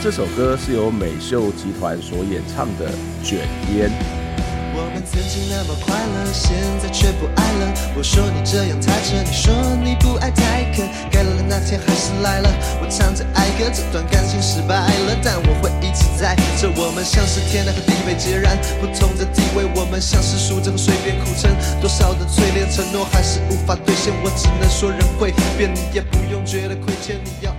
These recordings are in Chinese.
这首歌是由美秀集团所演唱的《卷烟》。我们曾经那么快乐，现在却不爱了。我说你这样太扯，你说你不爱太渴。该来的那天还是来了，我唱着爱歌，这段感情失败了，但我会一直在这。我们像是天南和地北截然不同的地位，我们像是数着水边苦撑，多少的淬炼承诺还是无法兑现。我只能说人会变，你也不用觉得亏欠，你要。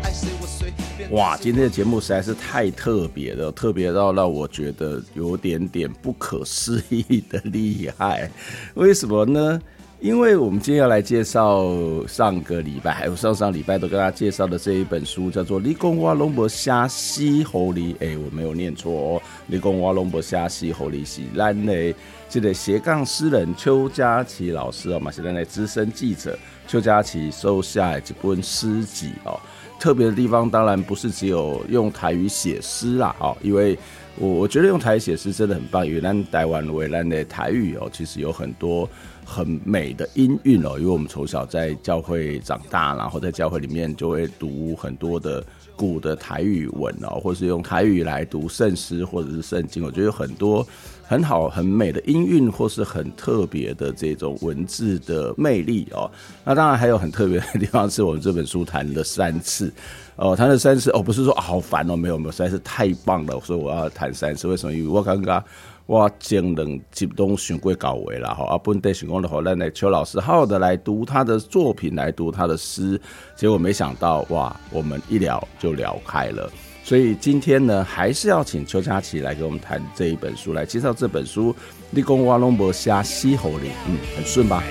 哇，今天的节目实在是太特别了，特别到让我觉得有点点不可思议的厉害。为什么呢？因为我们今天要来介绍上个礼拜还有上上礼拜都跟大家介绍的这一本书，叫做《你讲我拢无写死予你》。哎，我没有念错哦，《你讲我拢无写死予你》是咱的这个斜杠诗人邱佳琪老师哦，嘛是咱的资深记者邱佳琪收下的一本诗集哦。特别的地方当然不是只有用台语写诗啦，哦，因为我我觉得用台语写诗真的很棒，因为咱台湾为咱的台语哦，其实有很多很美的音韵哦，因为我们从小在教会长大，然后在教会里面就会读很多的古的台语文哦，或是用台语来读圣诗或者是圣经，我觉得有很多。很好，很美的音韵，或是很特别的这种文字的魅力哦。那当然还有很特别的地方，是我们这本书谈了三次哦，谈了三次哦，不是说好烦哦，没有没有，实在是太棒了，所以我要谈三次。为什么？因为我刚刚我讲两集都想过搞为了哈，啊，本地选工的话，那那邱老师好好的来读他的作品，来读他的诗，结果没想到哇，我们一聊就聊开了。所以今天呢，还是要请邱佳琪来给我们谈这一本书，来介绍这本书。你讲我拢无写死予你，嗯，很顺吧？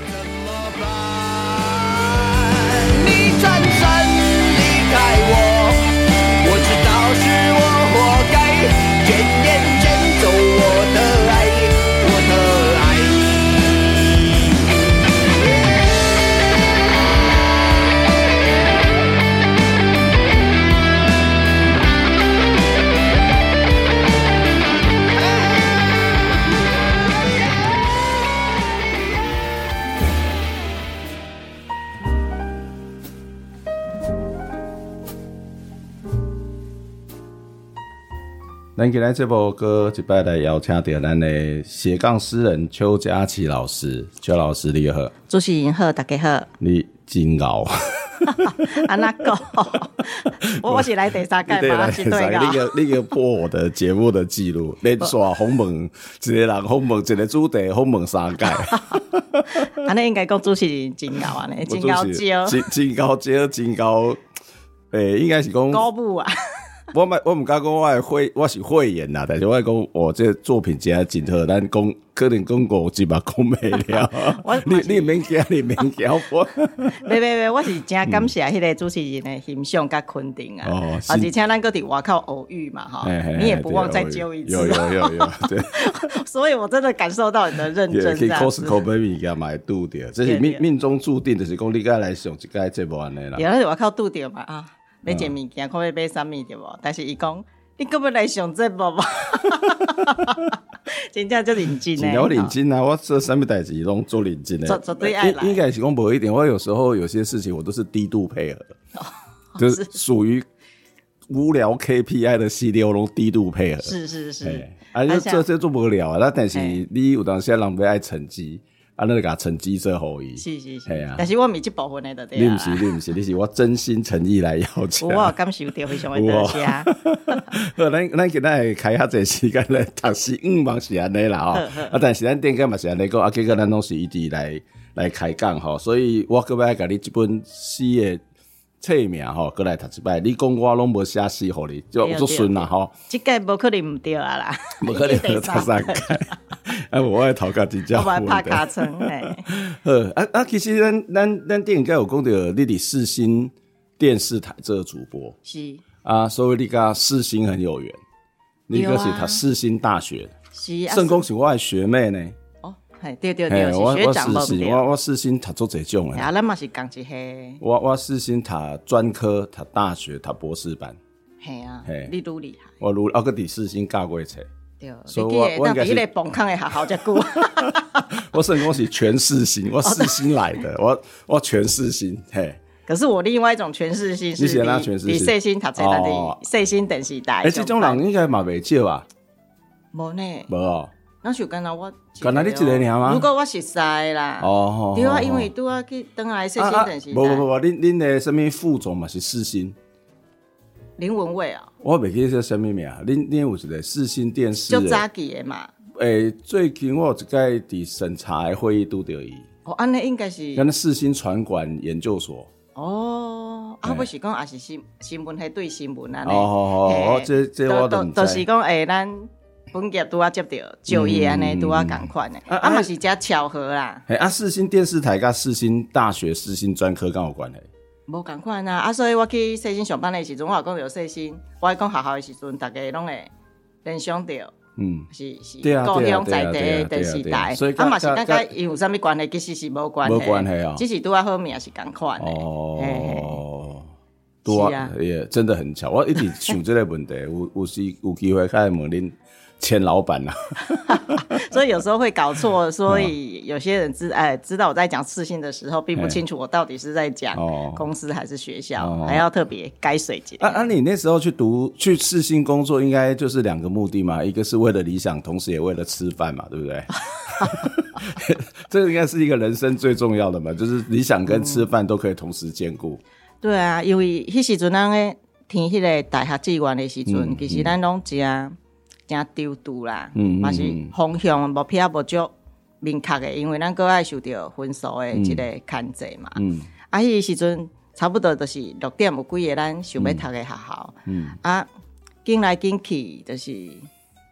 咱今天这部歌一摆来邀请到咱的斜杠诗人邱佳琪老师，邱老师你好，主持人好，大家好。你真牛，啊那个，我 我是来第三届嘛，是对的。你个你个破我的节目的记录，连续访问一个人红门一个主题红门三届。啊，那应该讲主持人真牛啊，呢，真高招，真真高招，真高。诶，应该是讲高部啊。我唔我唔敢讲我会我是会员呐，但是我讲我这个作品真真好，但讲可能讲五集嘛讲袂了。你你免惊，你免惊我。别别别，我是真感谢迄个主持人的欣赏甲肯定啊。哦，而且咱搁伫外口偶遇嘛哈，你也不忘再揪一次。有有有有，对。所以我真的感受到你的认真。可以 Costco baby 加买度掉，这是命命中注定的是讲你该来上一届节目安尼啦。有咧外口度掉嘛啊。买件物件，看要买啥物对无？但是伊讲，你可要来上节目吗？真正就认真嘞！我认真啊！我做啥物代志拢做认真嘞。绝对爱来。应该是讲无一点，我有时候有些事情我都是低度配合，就是属于无聊 KPI 的系列，我拢低度配合。是是是，而且这这做不了啊！那但是你有当时人要爱成绩。啊，那个成绩最后一，是是是，啊，但是我毋是即部分的，对啊。你毋是，你毋是，你是我真心诚意来邀请。我感受到非常诶多谢。好，咱咱今仔开下这时间来读诗，嗯，嘛是安尼啦吼。啊，但是咱点解嘛是安尼讲？啊，结果咱拢是一直来来开讲吼，所以我搁要甲你即本诗的册名吼，过来读一摆。你讲我拢无写诗互你，就做顺啦吼。即届无可能毋对啊啦，无可能 得差三届。哎，我爱头壳真正。我爱拍卡层诶。呃，啊啊，其实咱咱咱电影界有讲着你伫四星电视台做主播。是。啊，所以你甲四星很有缘。你个是读四星大学。是啊。圣公是我的学妹呢。嘿，对对对，是学长嘛？我我四新读做这种诶，啊，咱嘛是讲一下。我我四新读专科，读大学，读博士班。嘿啊，嘿，你愈厉害。我愈啊，个伫四新教过册。对，所以我我应该是个崩坑的学校，遮久。我圣公是全世新，我四星来的，我我全世新嘿。可是我另外一种全世新是比世新读册难的，世新电视台。诶，这种人应该嘛袂少啊。无呢？无哦。那就干那我，干那你一个尔吗？如果我熟悉啦，哦，对啊，因为拄啊去等来说新电视台。不不不，恁恁的什么副总嘛是四星？林文蔚啊。我袂记得叫什么名，恁恁有一个四星电视。就早期的嘛。诶，最近我有一个伫审查的会议拄着伊。哦，安尼应该是。跟四星传管研究所。哦，啊，不是讲也是新新闻系对新闻啊。哦哦哦，这这我都都是讲诶，咱。本业拄啊接到就业安尼拄啊共款诶，啊嘛是遮巧合啦。诶，啊四星电视台甲四星大学四星专科敢有关系？无共款啊，啊所以我去四星上班诶时阵，我也讲着世新，我讲学校诶时阵，逐个拢会联想到，嗯，是是故乡在地电视台，啊嘛是感觉伊有啥物关系，其实是无关系，无关系啊，只是拄啊好命是共款的。哦，拄啊，也真的很巧，我一直想这个问题，有有时有机会开问恁。前老板呐，所以有时候会搞错，所以有些人知哎知道我在讲世新的时候，并不清楚我到底是在讲公司还是学校，哦、还要特别该水节。啊啊！你那时候去读去世新工作，应该就是两个目的嘛，一个是为了理想，同时也为了吃饭嘛，对不对？这个应该是一个人生最重要的嘛，就是理想跟吃饭都可以同时兼顾、嗯。对啊，因为那时阵咱个填迄个大学志愿的时阵，嗯、其实咱拢只。真丢度啦，嘛是方向目标无足明确的，因为咱个爱受着分数的一个限制嘛。嗯，啊，迄个时阵差不多就是六点有几个咱想要读的学校，嗯，啊，进来进去就是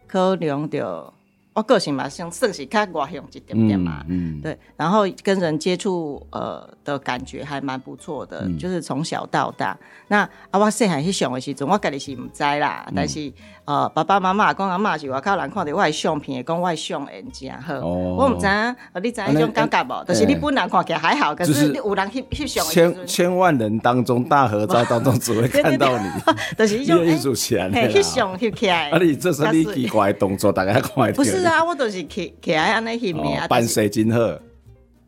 考量着。我个性嘛，像算是较外向一点点嘛，嗯，对，然后跟人接触，呃的感觉还蛮不错的，就是从小到大。那啊，我细汉去上的时阵，我家己是唔知啦，但是呃，爸爸妈妈讲阿妈是外口人看到我的相片，讲我相缘真好。我唔知啊，你知迄种感觉无？就是你本人看起来还好，可是你有人翕翕相。千千万人当中，大合照当中，只会 看到你，就是一种 艺术起来，翕相翕起来。啊，你这是你奇怪动作，大家看。不是啊，我都是起起来安尼翕面，扮相真好。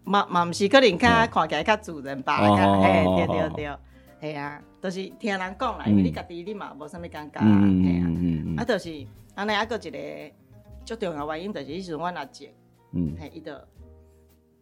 嘛嘛毋是，可能较看起来较自然吧？哎，对对对，系啊，都是听人讲啦，因为你家己你嘛无啥物感觉啊，系啊，啊，就是安尼，啊，个一个最重要原因，就是迄时阵阮阿姐，嗯，系伊着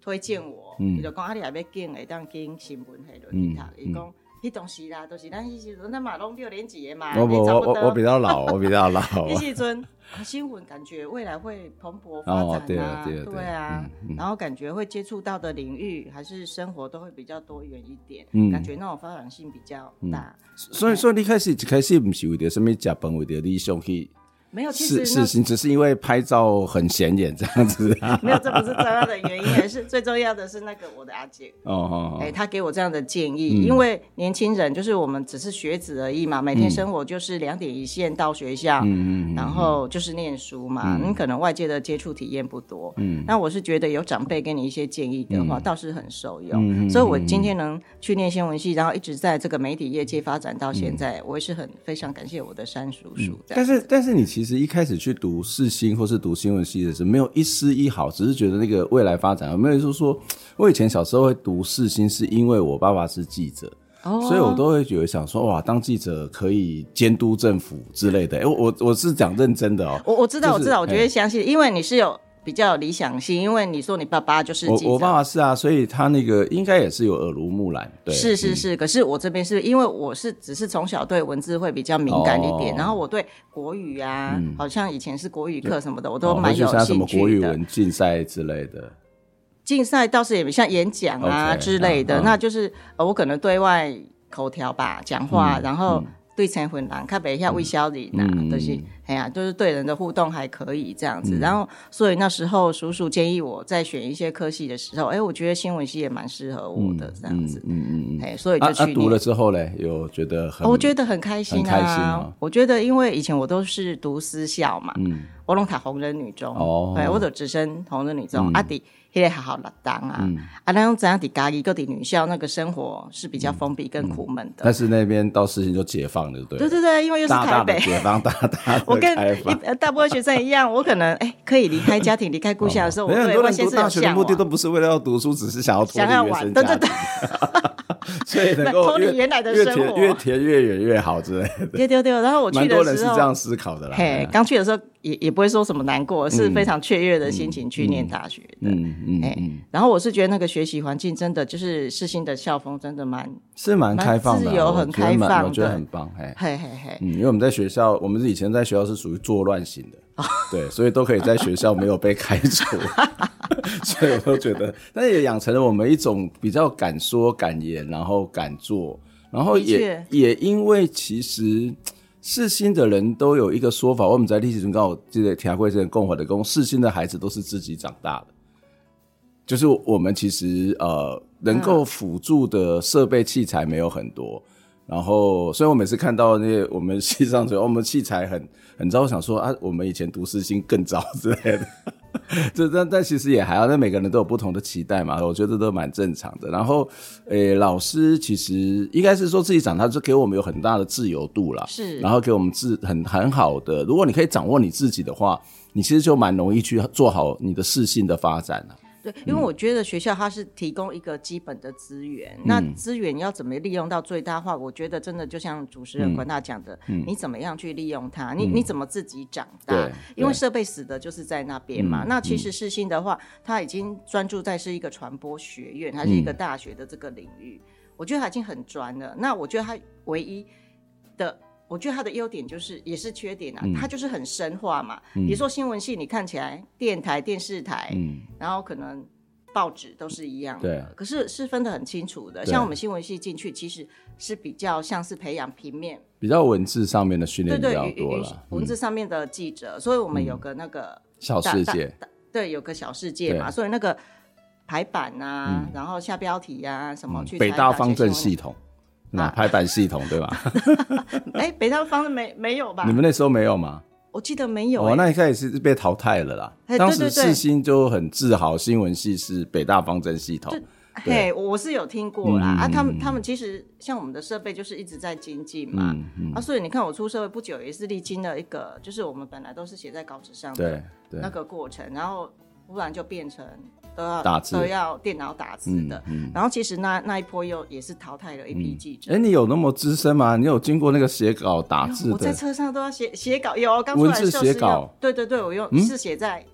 推荐我，伊就讲啊，你若要紧会当紧新闻系落去读，伊讲。迄当时啦，都是咱迄时阵，咱嘛拢六年级的嘛。我我我我比较老，我比较老。迄时阵新闻感觉未来会蓬勃发展啊，对啊，然后感觉会接触到的领域还是生活都会比较多元一点，感觉那种发展性比较大。所以所以，你开始一开始不是为着什么食饭，为着理想去。没有，其实是是，只是因为拍照很显眼这样子。没有，这不是重要的原因，而是最重要的是那个我的阿姐。哦哦，哎，他给我这样的建议，因为年轻人就是我们只是学子而已嘛，每天生活就是两点一线到学校，嗯嗯，然后就是念书嘛，你可能外界的接触体验不多，嗯，那我是觉得有长辈给你一些建议的话，倒是很受用，所以我今天能去念新闻系，然后一直在这个媒体业界发展到现在，我也是很非常感谢我的三叔叔。但是，但是你其实。一开始去读世新或是读新闻系的时候，没有一丝一毫，只是觉得那个未来发展，有没有说说，我以前小时候会读世新，是因为我爸爸是记者，哦、所以我都会觉得想说，哇，当记者可以监督政府之类的。哎，我我我是讲认真的哦，我我知道，就是、我知道，我觉得相信，因为你是有。比较理想性，因为你说你爸爸就是我，我爸爸是啊，所以他那个应该也是有耳濡目染。对，是是是。嗯、可是我这边是因为我是只是从小对文字会比较敏感一点，哦、然后我对国语啊，嗯、好像以前是国语课什么的，我都蛮有兴趣的。哦、什么国语文竞赛之类的，竞赛倒是也像演讲啊之类的，Okay, 那就是呃，我可能对外。口条吧，讲话，然后。对成分人，较袂晓微笑人呐、都，嗯、就是哎呀，就是对人的互动还可以这样子。嗯、然后，所以那时候叔叔建议我在选一些科系的时候，哎，我觉得新闻系也蛮适合我的这样子。嗯嗯嗯，哎、嗯嗯，所以就去、啊啊、读了之后嘞，有觉得很，我觉得很开心啊。开心哦、我觉得因为以前我都是读私校嘛，嗯，我龙塔红人女中，哦，对，我走直升红人女中，阿弟、嗯。啊迄个好好老当啊，嗯、啊，那种怎样的家里各地女校那个生活是比较封闭、跟苦闷的。嗯嗯、但是那边到事情就解放了，对。对对对，因为又是台北，大大解放大大。我跟大部分学生一样，我可能哎、欸、可以离开 家庭、离开故乡的时候。很多人读大学的目的都不是为了要读书，只是想要脱离原生家庭。对对对。所以能够脱离原来的生活，越填越远越好之类的。对对对，然后我去的时候，蛮多人是这样思考的啦。嘿，刚去的时候也也不会说什么难过，是非常雀跃的心情去念大学的。嗯嗯。哎，然后我是觉得那个学习环境真的就是世新的校风，真的蛮是蛮开放的，自由很开放，我觉得很棒。嘿嘿嘿嘿。嗯，因为我们在学校，我们是以前在学校是属于作乱型的。对，所以都可以在学校没有被开除，所以我都觉得，但也养成了我们一种比较敢说敢言，然后敢做，然后也也因为其实世新的人都有一个说法，我们在历史中刚好记得田惠生共和的公世新的孩子都是自己长大的，就是我们其实呃能够辅助的设备器材没有很多。然后，所以我每次看到那些我们系上说我们器材很很糟，想说啊，我们以前读世新更糟之类的。这但但其实也还好，那每个人都有不同的期待嘛，我觉得都蛮正常的。然后，诶，老师其实应该是说自己长，大就给我们有很大的自由度啦。是。然后给我们自很很好的，如果你可以掌握你自己的话，你其实就蛮容易去做好你的事性的发展了。对，因为我觉得学校它是提供一个基本的资源，嗯、那资源要怎么利用到最大化？我觉得真的就像主持人管大讲的，嗯、你怎么样去利用它？嗯、你你怎么自己长大？对因为设备死的就是在那边嘛。嗯、那其实世新的话，它已经专注在是一个传播学院，它是一个大学的这个领域，嗯、我觉得它已经很专了。那我觉得它唯一的。我觉得它的优点就是，也是缺点啊。嗯、它就是很深化嘛。嗯、比如说新闻系，你看起来电台、电视台，嗯、然后可能报纸都是一样的，对可是是分得很清楚的。像我们新闻系进去，其实是比较像是培养平面，比较文字上面的训练比较多了。文字上面的记者，嗯、所以我们有个那个小世界，对，有个小世界嘛。所以那个排版啊，嗯、然后下标题啊，什么去北大方正系统。那排版系统对吧？哎、欸，北大方正没没有吧？你们那时候没有吗？我记得没有、欸。哦，那一开始是被淘汰了啦。欸、当时世新就很自豪，新闻系是北大方正系统。嘿，我是有听过啦。嗯、啊，他们他们其实像我们的设备就是一直在精进嘛。嗯嗯、啊，所以你看我出社会不久，也是历经了一个，就是我们本来都是写在稿纸上的那个过程，然后忽然就变成。都要打字，都要电脑打字的。嗯嗯、然后其实那那一波又也是淘汰了一批记者。哎、嗯，你有那么资深吗？你有经过那个写稿打字的？我在车上都要写写稿，有刚出来的时候是用。对对对，我用、嗯、是写在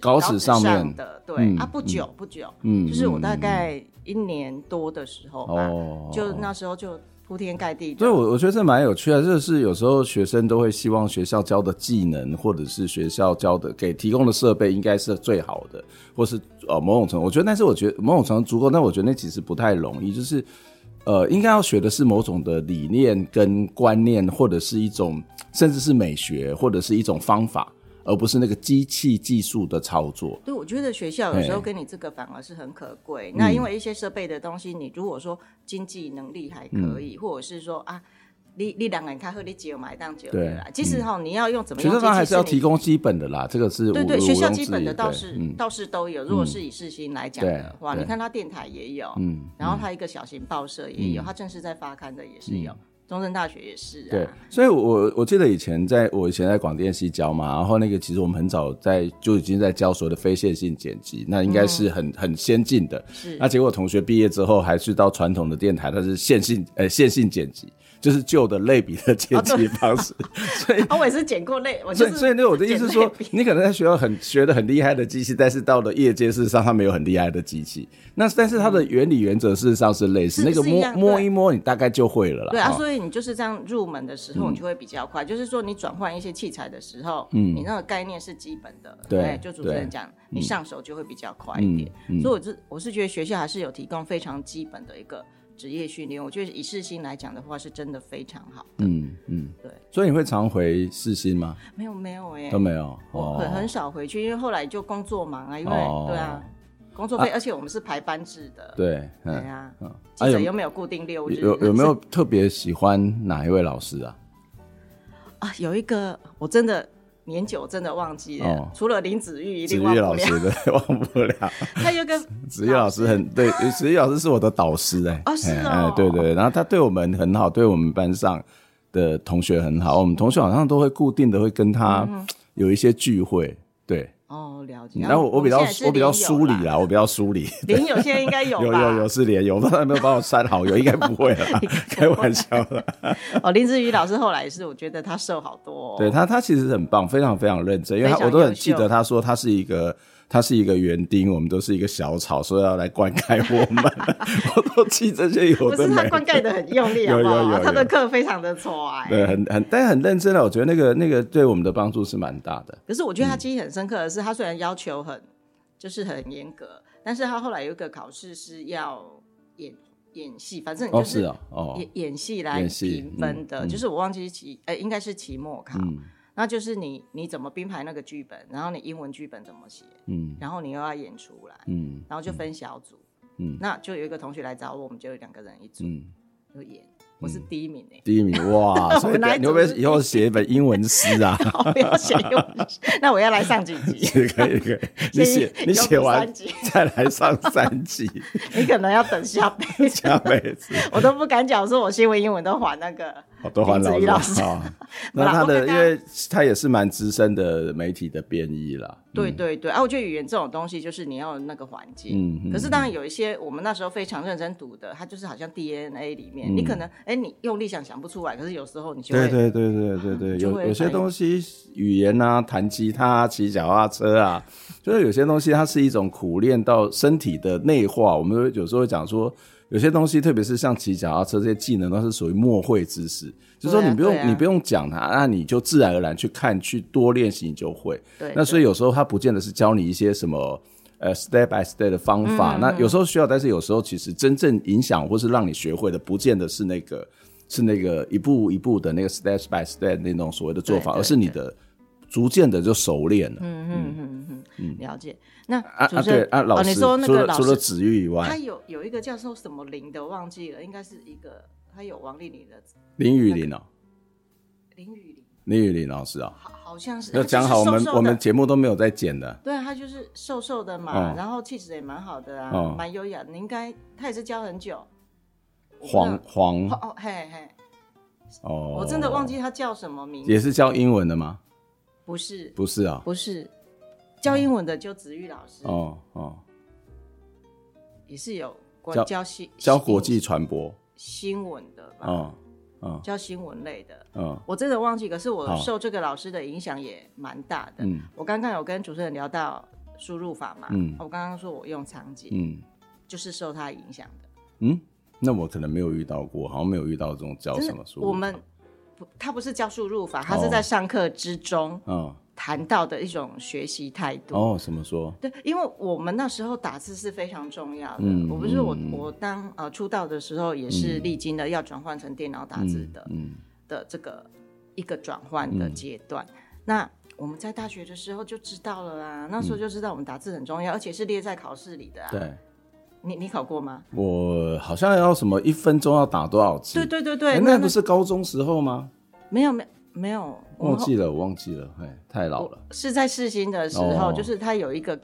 稿纸上面的。对、嗯、啊，不久不久，嗯，就是我大概一年多的时候吧，嗯、就那时候就。铺天盖地，所以我我觉得这蛮有趣的。这是有时候学生都会希望学校教的技能，或者是学校教的给提供的设备应该是最好的，或是呃某种程度，我觉得，但是我觉得某种程度足够，但我觉得那其实不太容易。就是呃，应该要学的是某种的理念跟观念，或者是一种甚至是美学，或者是一种方法。而不是那个机器技术的操作。对，我觉得学校有时候跟你这个反而是很可贵。那因为一些设备的东西，你如果说经济能力还可以，嗯、或者是说啊，你你两个人开会你只有买当酒对啦。其实哈，你要用怎么样？学校还是要提供基本的啦，这个是对对，学校基本的倒是倒是都有。如果是以世新来讲的话，你看他电台也有，嗯，然后他一个小型报社也有，他正式在发刊的也是有。嗯中正大学也是啊，对，所以我我记得以前在我以前在广电系教嘛，然后那个其实我们很早在就已经在教所谓的非线性剪辑，那应该是很、嗯、很先进的。是，那结果同学毕业之后还是到传统的电台，它是线性呃线性剪辑。就是旧的类比的剪辑方式，所以我也是剪过类，我就是所以那我的意思是说，你可能在学校很学的很厉害的机器，但是到了业界事实上它没有很厉害的机器。那但是它的原理原则事实上是类似，那个摸摸一摸你大概就会了啦。对啊，所以你就是这样入门的时候，你就会比较快。就是说你转换一些器材的时候，嗯，你那个概念是基本的，对，就主持人讲，你上手就会比较快一点。所以我是我是觉得学校还是有提供非常基本的一个。职业训练，我觉得以世新来讲的话，是真的非常好。嗯嗯，对。所以你会常回世新吗？没有没有哎、欸，都没有，我很很少回去，因为后来就工作忙啊，因为、哦、对啊，工作费、啊，而且我们是排班制的。对，对啊。嗯，记者又没有固定六日？有有没有特别喜欢哪一位老师啊？啊，有一个我真的。年久真的忘记了，哦、除了林子玉一定忘不了。子玉老师的 忘不了。他有个子玉老师很对，子玉老师是我的导师哎、欸。哦，是哦、欸。对对，然后他对我们很好，对我们班上的同学很好。我们同学好像都会固定的会跟他有一些聚会，嗯、对。哦，了解。然后我我比较我比较疏离啦，我比较疏离。连友现在应该有有有有是连友，他还没有帮我删好友，应该不会了，开玩笑的。哦，林志宇老师后来是，我觉得他瘦好多、哦。对他，他其实很棒，非常非常认真，因为他我都很记得他说他是一个。他是一个园丁，我们都是一个小草，说要来灌溉我们，我都记这些有的的。不是他灌溉的很用力好不好，有有有有，他的课非常的错哎。对，很很，但很认真的，我觉得那个那个对我们的帮助是蛮大的。可是我觉得他记忆很深刻的是，嗯、他虽然要求很就是很严格，但是他后来有一个考试是要演演戏，反正就是演、哦哦、演戏来评分的，嗯、就是我忘记期，哎、欸，应该是期末考。嗯那就是你你怎么编排那个剧本，然后你英文剧本怎么写，嗯，然后你又要演出来，嗯，然后就分小组，嗯，那就有一个同学来找我，我们就有两个人一组，嗯，就演。我是第一名哎，第一名哇！所以你会不会以后写一本英文诗啊？不要写英文诗，那我要来上几集？可以可以，你写你写完 再来上三集。你可能要等下辈子，下辈子我都不敢讲，说我新闻英文都还那个，都还老师。那他的，因为他也是蛮资深的媒体的编译啦。对对对，啊，我觉得语言这种东西就是你要有那个环境。嗯。可是当然有一些我们那时候非常认真读的，它就是好像 DNA 里面，你可能。哎，你用力想想不出来，可是有时候你就会对对对对对对，有有些东西语言啊，弹吉他、骑脚踏车啊，就是有些东西它是一种苦练到身体的内化。我们有时候会讲说，有些东西，特别是像骑脚踏车这些技能，都是属于默会知识，就是说你不用、啊、你不用讲它，那你就自然而然去看，去多练习，你就会。对，那所以有时候它不见得是教你一些什么。呃，step by step 的方法，嗯，那有时候需要，但是有时候其实真正影响或是让你学会的，不见得是那个是那个一步一步的那个 step by step 那种所谓的做法，而是你的逐渐的就熟练了。嗯嗯嗯嗯嗯，了解。那啊啊对啊，老师，哦，你说那个老师除了子玉以外，他有有一个叫做什么林的，忘记了，应该是一个他有王丽玲的林雨林哦，林雨林，林雨林老师啊，哦。好像是要讲好，我们我们节目都没有在剪的。对啊，他就是瘦瘦的嘛，然后气质也蛮好的啊，蛮优雅。你应该他也是教很久。黄黄哦嘿嘿哦，我真的忘记他叫什么名字。也是教英文的吗？不是，不是啊，不是。教英文的就子玉老师。哦哦，也是有教教新教国际传播。新闻的吧。教新闻类的，嗯，我真的忘记，可是我受这个老师的影响也蛮大的。嗯，我刚刚有跟主持人聊到输入法嘛，嗯，我刚刚说我用场景，嗯，就是受他影响的。嗯，那我可能没有遇到过，好像没有遇到这种教什么输入法。我们不，他不是教输入法，他是在上课之中，嗯。谈到的一种学习态度哦，怎么说？对，因为我们那时候打字是非常重要的。嗯，我不是我、嗯、我当呃出道的时候也是历经了要转换成电脑打字的，嗯，的这个一个转换的阶段、嗯。那我们在大学的时候就知道了啦，那时候就知道我们打字很重要，而且是列在考试里的啊。对，你你考过吗？我好像要什么一分钟要打多少字？对对对对，欸、那不是高中时候吗？没有没有。没有，忘记了，我忘记了，哎，太老了。是在世新的时候，哦、就是他有一个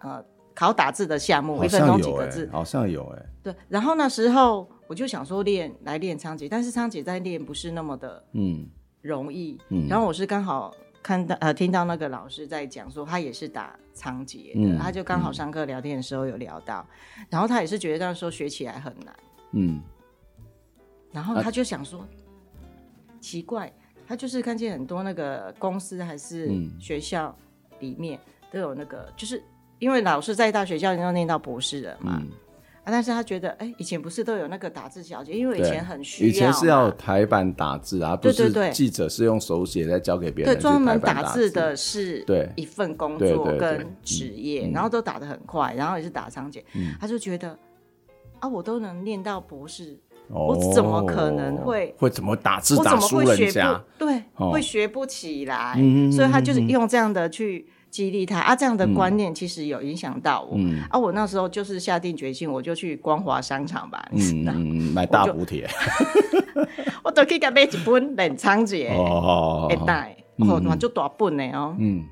呃考打字的项目，一分钟几个字，好像有哎。对，然后那时候我就想说练来练仓頡，但是仓頡在练不是那么的嗯容易嗯。然后我是刚好看到呃听到那个老师在讲说他也是打仓颉的、嗯，他就刚好上课聊天的时候有聊到，嗯、然后他也是觉得那时候学起来很难嗯，然后他就想说、啊、奇怪。他就是看见很多那个公司还是学校里面都有那个，嗯、就是因为老师在大学校里都念到博士了嘛、嗯，啊，但是他觉得，哎、欸，以前不是都有那个打字小姐，因为以前很需要，以前是要台版打字啊，对对对，记者是用手写在交给别人，对，专门打字的是对一份工作跟职业，然后都打得很快，然后也是打仓頡、嗯，他就觉得。啊，我都能念到博士，哦、我怎么可能会会怎么打字打输人家？对，哦、会学不起来。嗯、所以他就是用这样的去激励他啊，这样的观念其实有影响到我。嗯、啊，我那时候就是下定决心，我就去光华商场吧，嗯，买大补贴，我 都可以买一本冷仓节。哦，一袋，哦，那就大本的哦，嗯，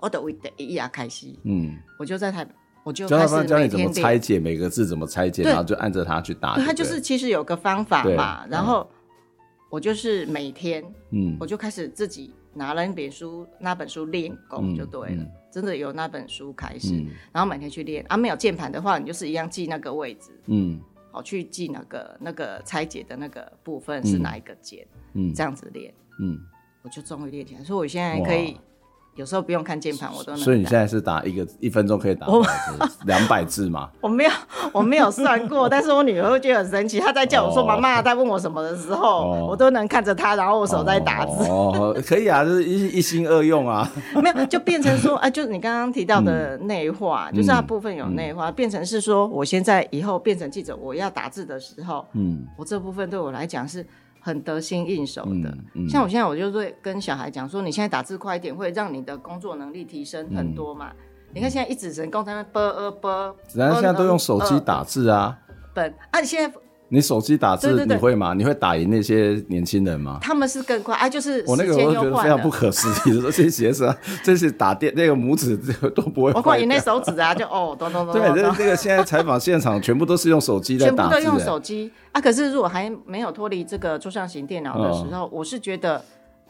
我都为第一页开始，嗯，我就在台。我就开始教你怎么拆解每个字，怎么拆解，然后就按着它去打。他就是其实有个方法嘛，然后我就是每天，嗯，我就开始自己拿了那本书，那本书练功就对了。真的由那本书开始，然后每天去练。啊，没有键盘的话，你就是一样记那个位置，嗯，好去记那个那个拆解的那个部分是哪一个键，嗯，这样子练，嗯，我就终于练起来，所以我现在可以。有时候不用看键盘，我都能。所以你现在是打一个一分钟可以打两百字吗？我没有，我没有算过，但是我女儿会觉得很神奇。她在叫我说“妈妈”，她问我什么的时候，我都能看着她，然后我手在打字。哦，可以啊，就是一一心二用啊。没有，就变成说，哎，就是你刚刚提到的内化，就是那部分有内化，变成是说，我现在以后变成记者，我要打字的时候，嗯，我这部分对我来讲是。很得心应手的，嗯嗯、像我现在，我就会跟小孩讲说，你现在打字快一点，会让你的工作能力提升很多嘛。嗯、你看现在一指神工在那啵呃啵，然后现在都用手机打字啊。本啊，你现在。你手机打字你会吗？你会打赢那些年轻人吗？他们是更快啊，就是我那个我觉得非常不可思议，说这些是 这是打电那个拇指都不会，我快赢那手指啊，就哦咚咚咚。对，这这个现在采访现场全部都是用手机在打字，全部都用手机啊。可是如果还没有脱离这个桌上型电脑的时候，我是觉得，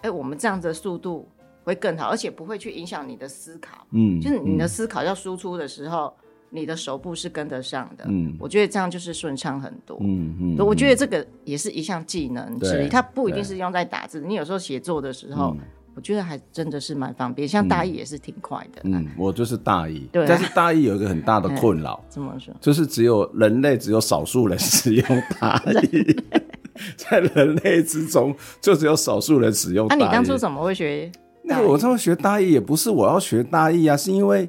哎，我们这样的速度会更好，而且不会去影响你的思考。嗯，就是你的思考要输出的时候。你的手部是跟得上的，嗯，我觉得这样就是顺畅很多，嗯嗯，我觉得这个也是一项技能之一，它不一定是用在打字，你有时候写作的时候，我觉得还真的是蛮方便，像大意也是挺快的，嗯，我就是大意，对，但是大意有一个很大的困扰，怎么说？就是只有人类只有少数人使用大意，在人类之中就只有少数人使用。那你当初怎么会学？那我这么学大意也不是我要学大意啊，是因为。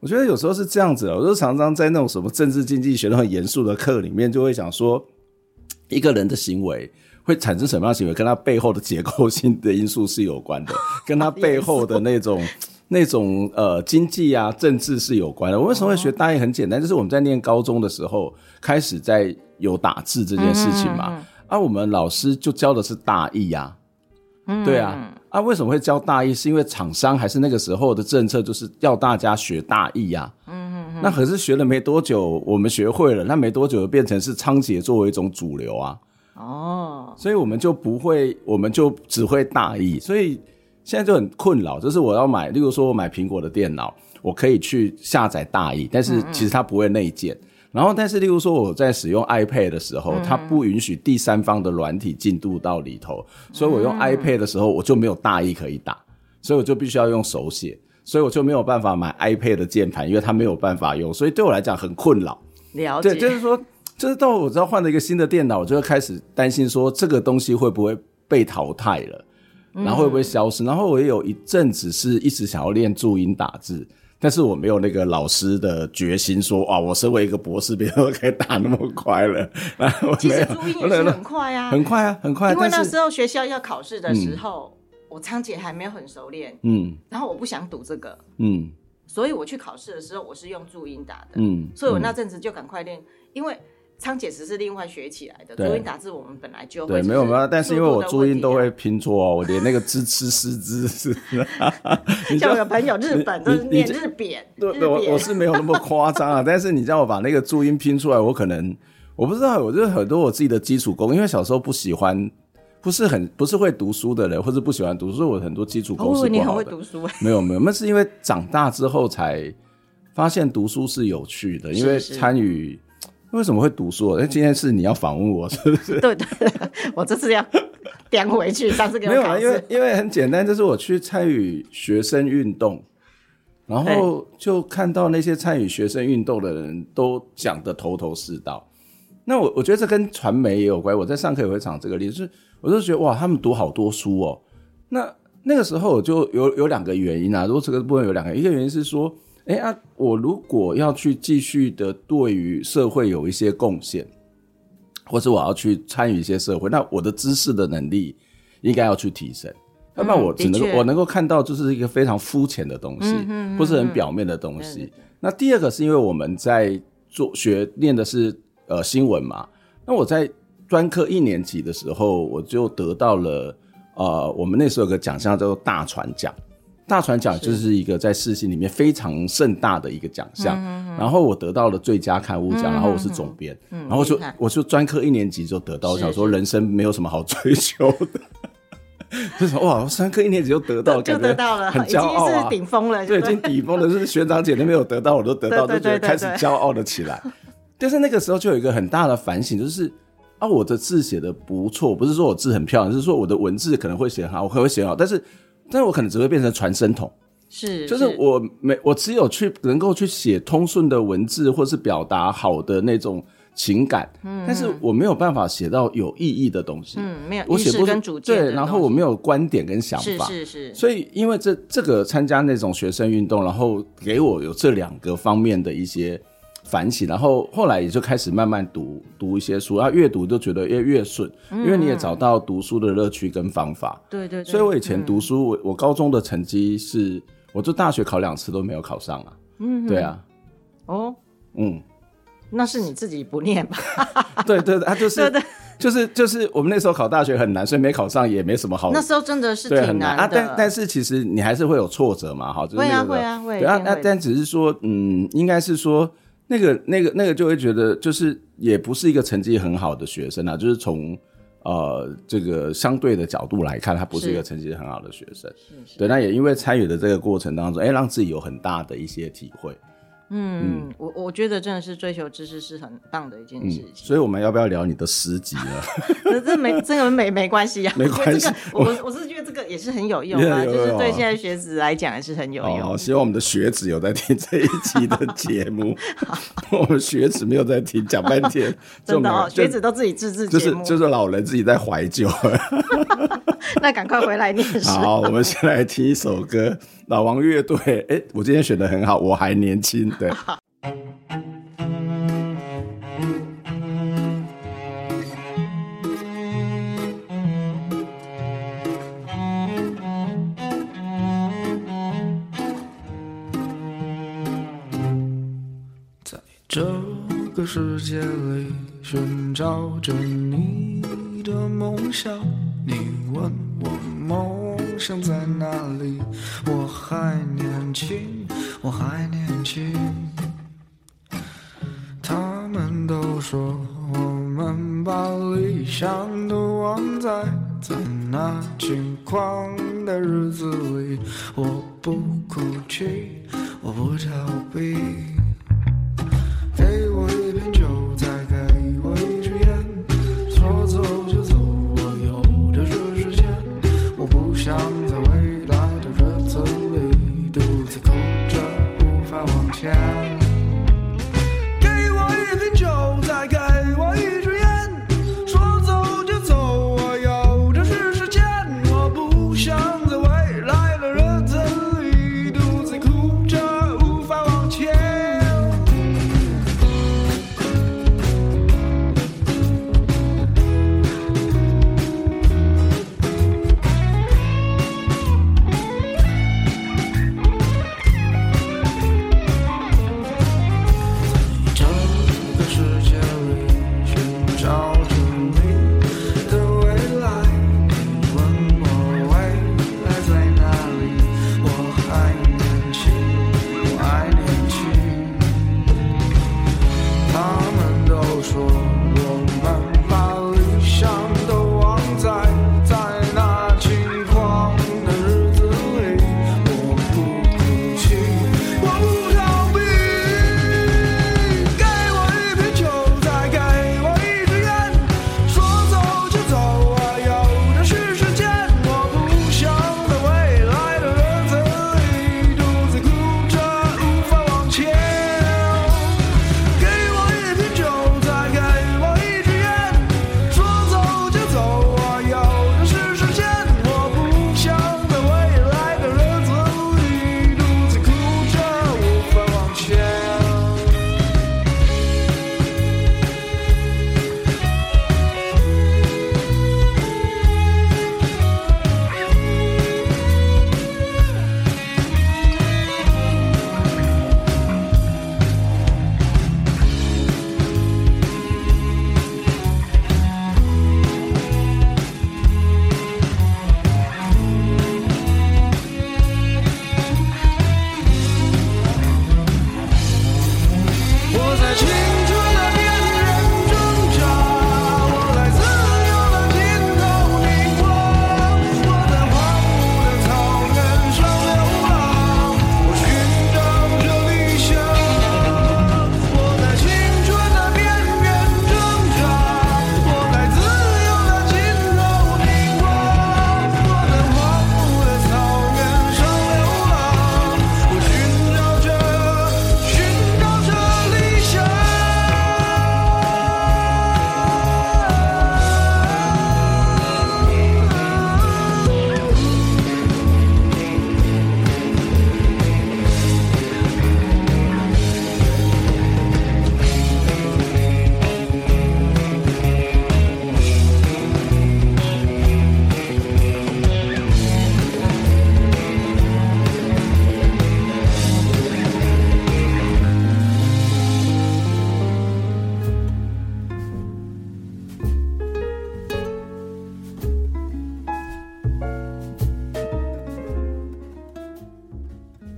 我觉得有时候是这样子的，我就常常在那种什么政治经济学那种严肃的课里面，就会想说，一个人的行为会产生什么样的行为，跟他背后的结构性的因素是有关的，跟他背后的那种 那种呃经济啊、政治是有关的。我为什么会学大意？很简单，就是我们在念高中的时候开始在有打字这件事情嘛，而、啊、我们老师就教的是大意呀、啊，对啊。啊，为什么会教大意？是因为厂商还是那个时候的政策，就是要大家学大意呀、啊。嗯嗯嗯。那可是学了没多久，我们学会了，那没多久就变成是仓颉作为一种主流啊。哦。所以我们就不会，我们就只会大意。所以现在就很困扰，就是我要买，例如说我买苹果的电脑，我可以去下载大意，但是其实它不会内建。嗯嗯然后，但是，例如说我在使用 iPad 的时候，嗯、它不允许第三方的软体进度到里头，所以我用 iPad 的时候，我就没有大意可以打，所以我就必须要用手写，所以我就没有办法买 iPad 的键盘，因为它没有办法用，所以对我来讲很困扰。了解，对，就是说，就是到我知道换了一个新的电脑，我就会开始担心说这个东西会不会被淘汰了，然后会不会消失？嗯、然后我也有一阵子是一直想要练注音打字。但是我没有那个老师的决心说，说哇，我身为一个博士，别人都可以打那么快了。其实注音也是很快啊，很快啊，很快。因为那时候学校要考试的时候，嗯、我仓姐还没有很熟练，嗯，然后我不想赌这个，嗯，所以我去考试的时候，我是用注音打的，嗯，所以我那阵子就赶快练，因为。仓颉词是另外学起来的，注音打字我们本来就会。对，没有没有，但是因为我注音都会拼错哦，我连那个支吃失之是。像我有朋友日本都是念日扁，对对，我我是没有那么夸张啊，但是你叫我把那个注音拼出来，我可能我不知道，我就是很多我自己的基础功，因为小时候不喜欢，不是很不是会读书的人，或者不喜欢读书，所以我很多基础功是不好的。你很会读书？没有没有，那是因为长大之后才发现读书是有趣的，因为参与。为什么会读书？那，今天是你要访问我，是不是？对对对，我这次要颠回去。上次给我没有啊，因为因为很简单，就是我去参与学生运动，然后就看到那些参与学生运动的人都讲得头头是道。那我我觉得这跟传媒也有关。我在上课也会讲这个例子，就是我就觉得哇，他们读好多书哦。那那个时候我就有有两个原因啊。如果这个部分有两个，一个原因是说。哎啊！我如果要去继续的对于社会有一些贡献，或是我要去参与一些社会，那我的知识的能力应该要去提升。要不然我只能够我能够看到就是一个非常肤浅的东西，嗯、或是很表面的东西。那第二个是因为我们在做学念的是呃新闻嘛，那我在专科一年级的时候，我就得到了呃我们那时候有个奖项叫做大船奖，大传奖就是一个在世信里面非常盛大的一个奖项。然后我得到了最佳刊物奖，然后我是总编，然后就我就专科一年级就得到，我想说人生没有什么好追求的。就是哇，三科一年级就得到，就得到了，很骄傲啊，顶峰了，对，已经顶峰了。就是学长姐都没有得到，我都得到，就觉得开始骄傲了起来。但是那个时候就有一个很大的反省，就是啊，我的字写的不错，不是说我字很漂亮，就是说我的文字可能会写好，我可能会写好，但是，但是我可能只会变成传声筒，是，就是我没，我只有去能够去写通顺的文字，或是表达好的那种。情感，嗯，但是我没有办法写到有意义的东西，嗯，没有，我写不出对，然后我没有观点跟想法，是是是，所以因为这这个参加那种学生运动，然后给我有这两个方面的一些反省，然后后来也就开始慢慢读读一些书，然后越读就觉得越越顺，因为你也找到读书的乐趣跟方法，对对，所以我以前读书，我我高中的成绩是，我就大学考两次都没有考上啊，嗯，对啊，哦，嗯。那是你自己不念吧？对对对，他就是 就是就是我们那时候考大学很难，所以没考上也没什么好。那时候真的是挺难啊，但但是其实你还是会有挫折嘛，哈，就是那个。会啊会啊会。对啊，那但只是说，嗯，应该是说那个那个那个就会觉得，就是也不是一个成绩很好的学生啊，就是从呃这个相对的角度来看，他不是一个成绩很好的学生。对，那也因为参与的这个过程当中，哎，让自己有很大的一些体会。嗯，嗯，我我觉得真的是追求知识是很棒的一件事情。嗯、所以我们要不要聊你的诗集呢？这没这个没没关系呀、啊，没关系。我我，我是觉得这个也是很有用啊，就是对现在学子来讲也是很有用。哦，希望我们的学子有在听这一期的节目。我们学子没有在听，讲半天。真的哦，学子都自己自制就是就是老人自己在怀旧。那赶快回来念诗。好，我们先来听一首歌。老王乐队，哎、欸，我今天选的很好，我还年轻，对。在这个世界里寻找着你的梦想，你问我梦生在哪里？我还年轻，我还年轻。他们都说我们把理想都忘在在那轻狂的日子里。我不哭泣，我不逃避。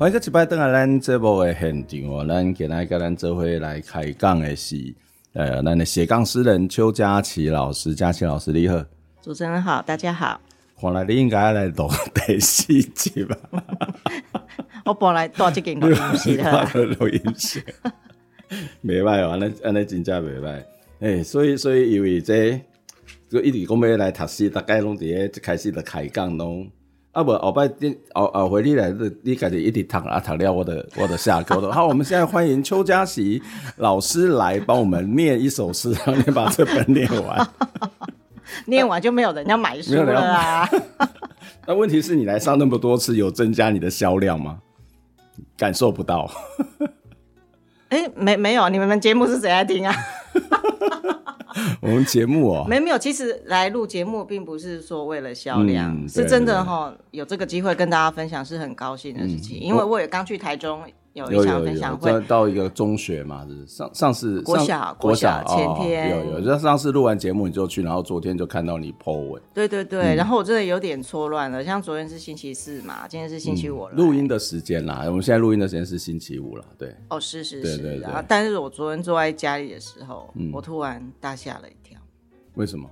欢迎各位来咱节目的现场哦，咱今天跟咱做伙来开讲的是，呃，咱的斜杠诗人邱佳琪老师，佳琪老师你好，主持人好，大家好。看来你应该来录第四集吧？我本来多这件录音室的，录音室，没坏哦，安尼安尼真正没坏。诶，所以所以因为这，就一直讲要来读诗，大概拢伫个开始就开讲拢。啊不，后摆你后后回你来，你家己一直躺啊躺了，我的我的下课了。好，我们现在欢迎邱佳琪老师来帮我们念一首诗，让你把这本念完。念完就没有人要买书了啊！那问题是你来上那么多次，有增加你的销量吗？感受不到。哎、欸，没没有，你们节目是谁在听啊？我们节目哦，没没有，其实来录节目并不是说为了销量，嗯、是真的哈，有这个机会跟大家分享是很高兴的事情，嗯、因为我也刚去台中。有一场分享会，到一个中学嘛，是上上次国小国小前天有有，就上次录完节目你就去，然后昨天就看到你 po 文，对对对，然后我真的有点错乱了，像昨天是星期四嘛，今天是星期五了。录音的时间啦，我们现在录音的时间是星期五了，对。哦，是是是，对对。但是我昨天坐在家里的时候，我突然大吓了一跳。为什么？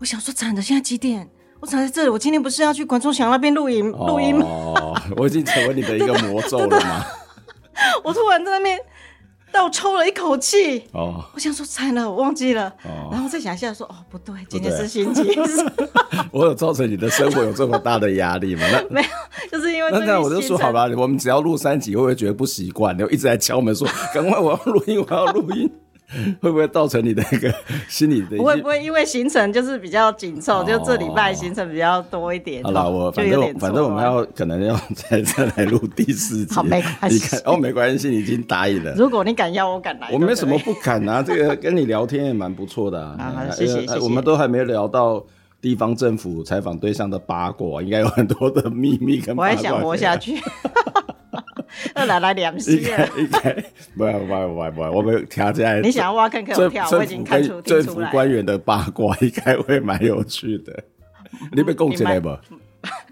我想说，惨的，现在几点？我躺在这里，我今天不是要去管中祥那边录音录音吗？哦，我已经成为你的一个魔咒了吗？我突然在那边倒抽了一口气，哦，我想说惨了，我忘记了，哦，然后再想一下说，哦，不对，今天是星期四，我有造成你的生活有这么大的压力吗？那 没有，就是因为那那我就说好吧，我们只要录三集，会不会觉得不习惯？你一直在敲门说，赶快我要录音，我要录音。会不会造成你的一个 心理的？不会不会，因为行程就是比较紧凑，就这礼拜行程比较多一点。好了，我反正反正我们要可能要再再来录第四集。好，没关系。哦，没关系，你已经答应了。如果你敢要，我敢来。我没什么不敢啊，这个跟你聊天也蛮不错的啊。谢谢谢谢。我们都还没聊到地方政府采访对象的八卦，应该有很多的秘密跟。我还想活下去。二奶奶两岁了，应该不不不不不，我们调起来。你想要挖坑给我跳，我已经看出政府官员的八卦应该会蛮有趣的。你被供起来不？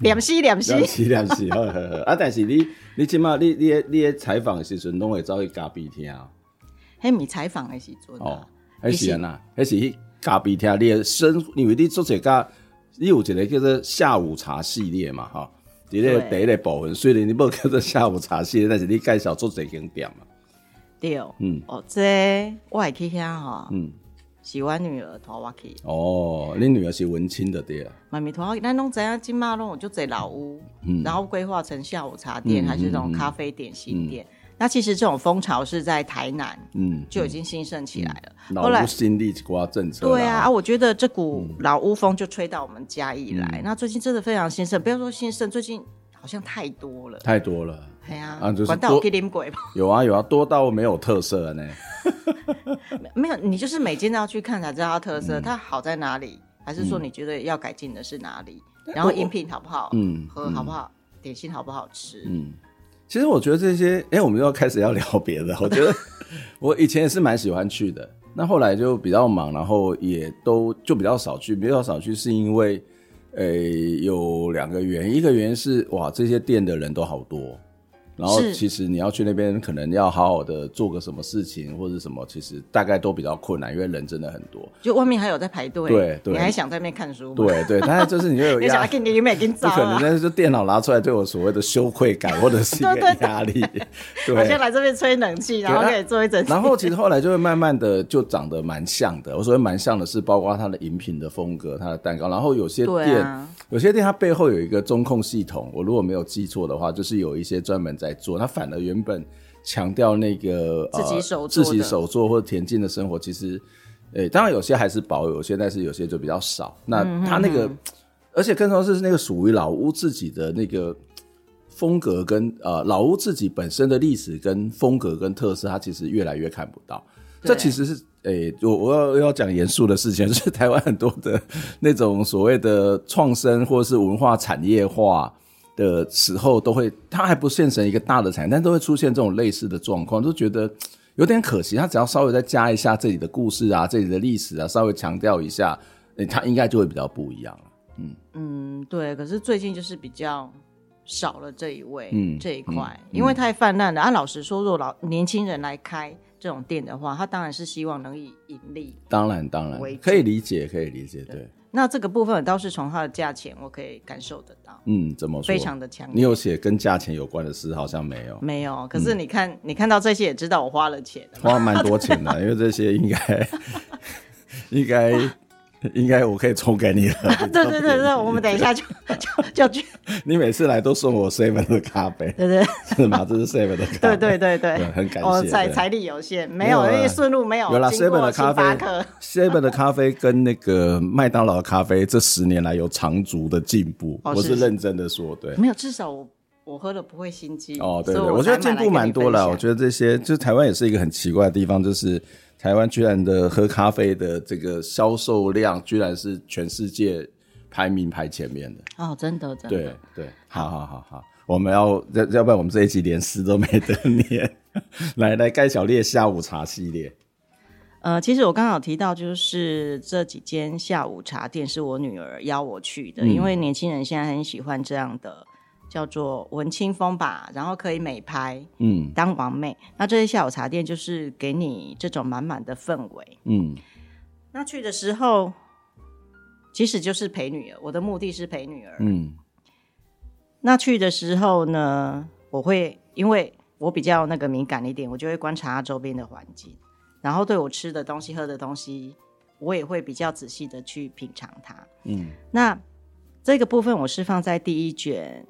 两岁两岁两岁两岁，好好好。啊，但是你你起码你你你采访的时阵，拢会走去咖啡厅。嘿，你采访的时阵哦，还是啊，还是去咖啡厅。你的生，因为你做这个，你有一个叫做下午茶系列嘛，哈。第一个第一个部分，虽然你无叫做下午茶系列，但是你介绍做这景点嘛。对，嗯，哦，这我还去遐哈，嗯，是阮女儿拖我去。哦，你女儿是文青的对啊。妈咪拖我去，咱拢知影金马拢就这老屋，嗯，然后规划成下午茶店，还是那种咖啡点心店。那其实这种风潮是在台南，嗯，就已经兴盛起来了。嗯嗯、后来新立瓜政策，对啊，啊，我觉得这股老屋风就吹到我们嘉义来。嗯、那最近真的非常兴盛，不要说兴盛，最近好像太多了，太多了。哎呀、啊，啊，就是多有啊有啊，多到没有特色了呢。没有，你就是每间都要去看才知道它特色，嗯、它好在哪里？还是说你觉得要改进的是哪里？嗯、然后饮品好不好？嗯，喝好不好？嗯、点心好不好吃？嗯。其实我觉得这些，哎、欸，我们又要开始要聊 别的。我觉得我以前也是蛮喜欢去的，那后来就比较忙，然后也都就比较少去。比较少去是因为，诶、欸，有两个原因，一个原因是哇，这些店的人都好多。然后其实你要去那边，可能要好好的做个什么事情或者什么，其实大概都比较困难，因为人真的很多。就外面还有在排队，对对，你还想在那边看书吗？对对，但是就是你又有压力，不可能，但是就电脑拿出来，对我所谓的羞愧感或者是 一个压力。对，我先来这边吹冷气，然后可以做一整。然后其实后来就会慢慢的就长得蛮像的。我所谓蛮像的是，包括它的饮品的风格、它的蛋糕，然后有些店，有些店它背后有一个中控系统。我如果没有记错的话，就是有一些专门在做，他反而。原本强调那个自己手自己手做或者恬静的生活，其实，诶、欸，当然有些还是保有些，但是有些就比较少。那他那个，嗯、哼哼而且更重要是那个属于老屋自己的那个风格跟呃老屋自己本身的历史跟风格跟特色，他其实越来越看不到。对这其实是诶、欸，我我要要讲严肃的事情，就是台湾很多的那种所谓的创生或者是文化产业化。的时候都会，它还不现成一个大的产业，但都会出现这种类似的状况，就觉得有点可惜。他只要稍微再加一下这里的故事啊，这里的历史啊，稍微强调一下，它应该就会比较不一样了。嗯嗯，对。可是最近就是比较少了这一位，嗯这一块，嗯因为太泛滥了。啊，老实说，若老年轻人来开这种店的话，他当然是希望能以盈利。当然当然可以理解，可以理解，对，那这个部分倒是从它的价钱，我可以感受得到，嗯，怎么说？非常的强。你有写跟价钱有关的诗，好像没有，没有？可是你看，你看到这些也知道我花了钱，花蛮多钱的，因为这些应该 应该应该我可以抽给你了。对对对对，我们等一下就就就去。你每次来都送我 seven 的咖啡，对对是吗？这是 seven 的咖啡，对对对对，很感谢。我财财力有限，没有，因为顺路没有。有啦，seven 的咖啡，seven 的咖啡跟那个麦当劳的咖啡，这十年来有长足的进步，哦我是是认真的说，对。没有，至少我我喝了不会心悸。哦，对对，我觉得进步蛮多了。我觉得这些，就是台湾也是一个很奇怪的地方，就是台湾居然的喝咖啡的这个销售量，居然是全世界排名排前面的。哦，真的真的。对对，好好好好，我们要要要不然我们这一集连诗都没得念。来来，盖小烈下午茶系列。呃，其实我刚好提到，就是这几间下午茶店是我女儿邀我去的，嗯因为年轻人现在很喜欢这样的叫做文青风吧，然后可以美拍，嗯当王妹。那这些下午茶店就是给你这种满满的氛围。嗯那去的时候，其实就是陪女儿，我的目的是陪女儿。嗯那去的时候呢，我会因为我比较那个敏感一点，我就会观察周边的环境，然后对我吃的东西、喝的东西，我也会比较仔细的去品尝它。嗯那这个部分我是放在第一卷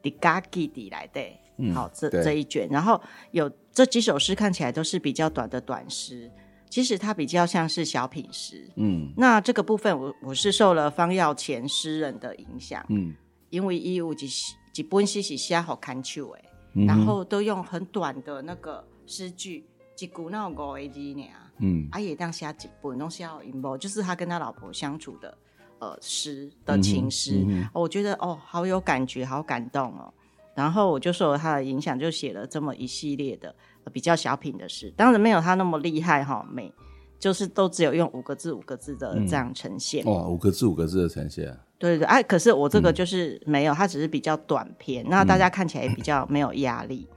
《迪嘎基底》来的，嗯好，这对这一卷，然后有这几首诗看起来都是比较短的短诗，其实它比较像是小品诗。嗯。那这个部分我我是受了方耀前诗人的影响，嗯。因为伊有几几本诗是写好看手诶，嗯然后都用很短的那个诗句，一句那五个字呢，嗯。啊也当写几本，都写好音波，就是他跟他老婆相处的呃诗的情诗、嗯哼。哦我觉得哦好有感觉，好感动哦。然后我就受了他的影响，就写了这么一系列的、呃比较小品的诗，当然没有他那么厉害哈、每就是都只有用五个字五个字的这样呈现。哇，五个字五个字的呈现，对对对，哎、可是我这个就是没有，它只是比较短篇，那大家看起来也比较没有压力。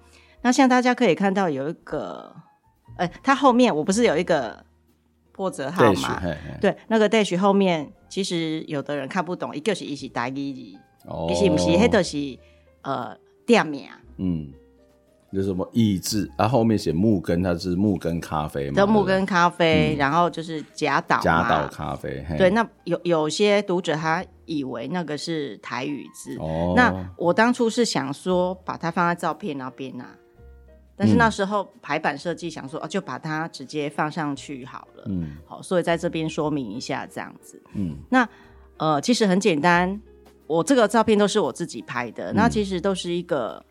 那像大家可以看到有一个，哎，它后面我不是有一个破折号吗？嘿嘿对，那个 dash 后面其实有的人看不懂，一个是一是台语字，哦一是不是，迄就是呃店名。嗯，有什么意志，啊，后面写木根，它是木根咖啡嘛，的木根咖啡，嗯。然后就是假岛嘛。加岛咖啡，嘿。对，那有有些读者他以为那个是台语字，哦，那我当初是想说把它放在照片那边啊，但是那时候排版设计想说，哦，就把它直接放上去好了。嗯。好，所以在这边说明一下这样子。嗯。那呃，其实很简单，我这个照片都是我自己拍的，那其实都是一个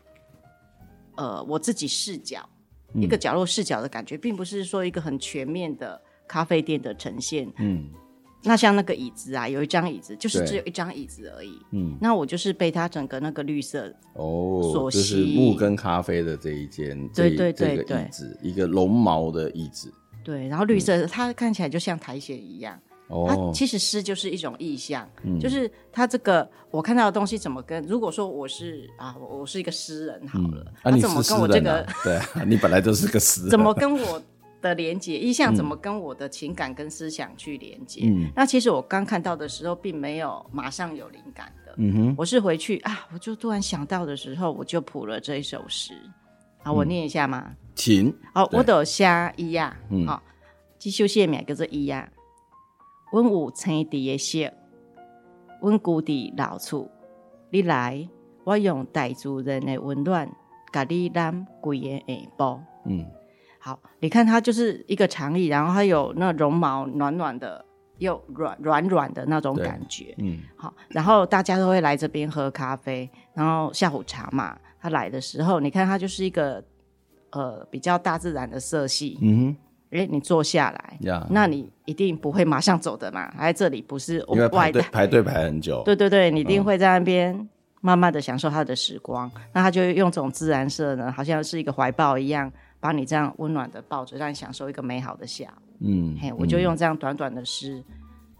呃我自己视角，一个角落视角的感觉，并不是说一个很全面的咖啡店的呈现。嗯那像那个椅子啊，有一张椅子，就是只有一张椅子而已。嗯，那我就是被它整个那个绿色哦，所就是木跟咖啡的这一间，对对对对这个椅子，一个绒毛的椅子，对，然后绿色，它看起来就像苔藓一样。它哦，其实诗就是一种意象，嗯就是它这个我看到的东西怎么跟，如果说我是啊，我我是一个诗人好了，那怎么跟我这个啊，对啊，你本来就是个诗 人，怎么跟我的连接意象怎么跟我的情感跟思想去连接？嗯那其实我刚看到的时候，并没有马上有灵感的，嗯哼，我是回去啊，我就突然想到的时候，我就谱了这一首诗。好，我念一下嘛。请，好，嗯对我的虾伊啊，嗯好，这首诗的名叫做伊啊。阮有青地的色，阮居伫老厝，你来，我用大自然的温暖，甲你揽规个下晡。嗯好，你看它就是一个长椅，然后它有那绒毛暖暖的，又软软软的那种感觉。嗯好，然后大家都会来这边喝咖啡，然后下午茶嘛。他来的时候，你看它就是一个呃比较大自然的色系。嗯诶，你坐下来呀那你一定不会马上走的嘛。来这里不是哼，因为排队，排队排很久，对对对，你一定会在那边慢慢的享受他的时光。那他就用这种自然色呢，好像是一个怀抱一样，把你这样温暖的抱着，让你享受一个美好的下午。嗯，嘿，我就用这样短短的诗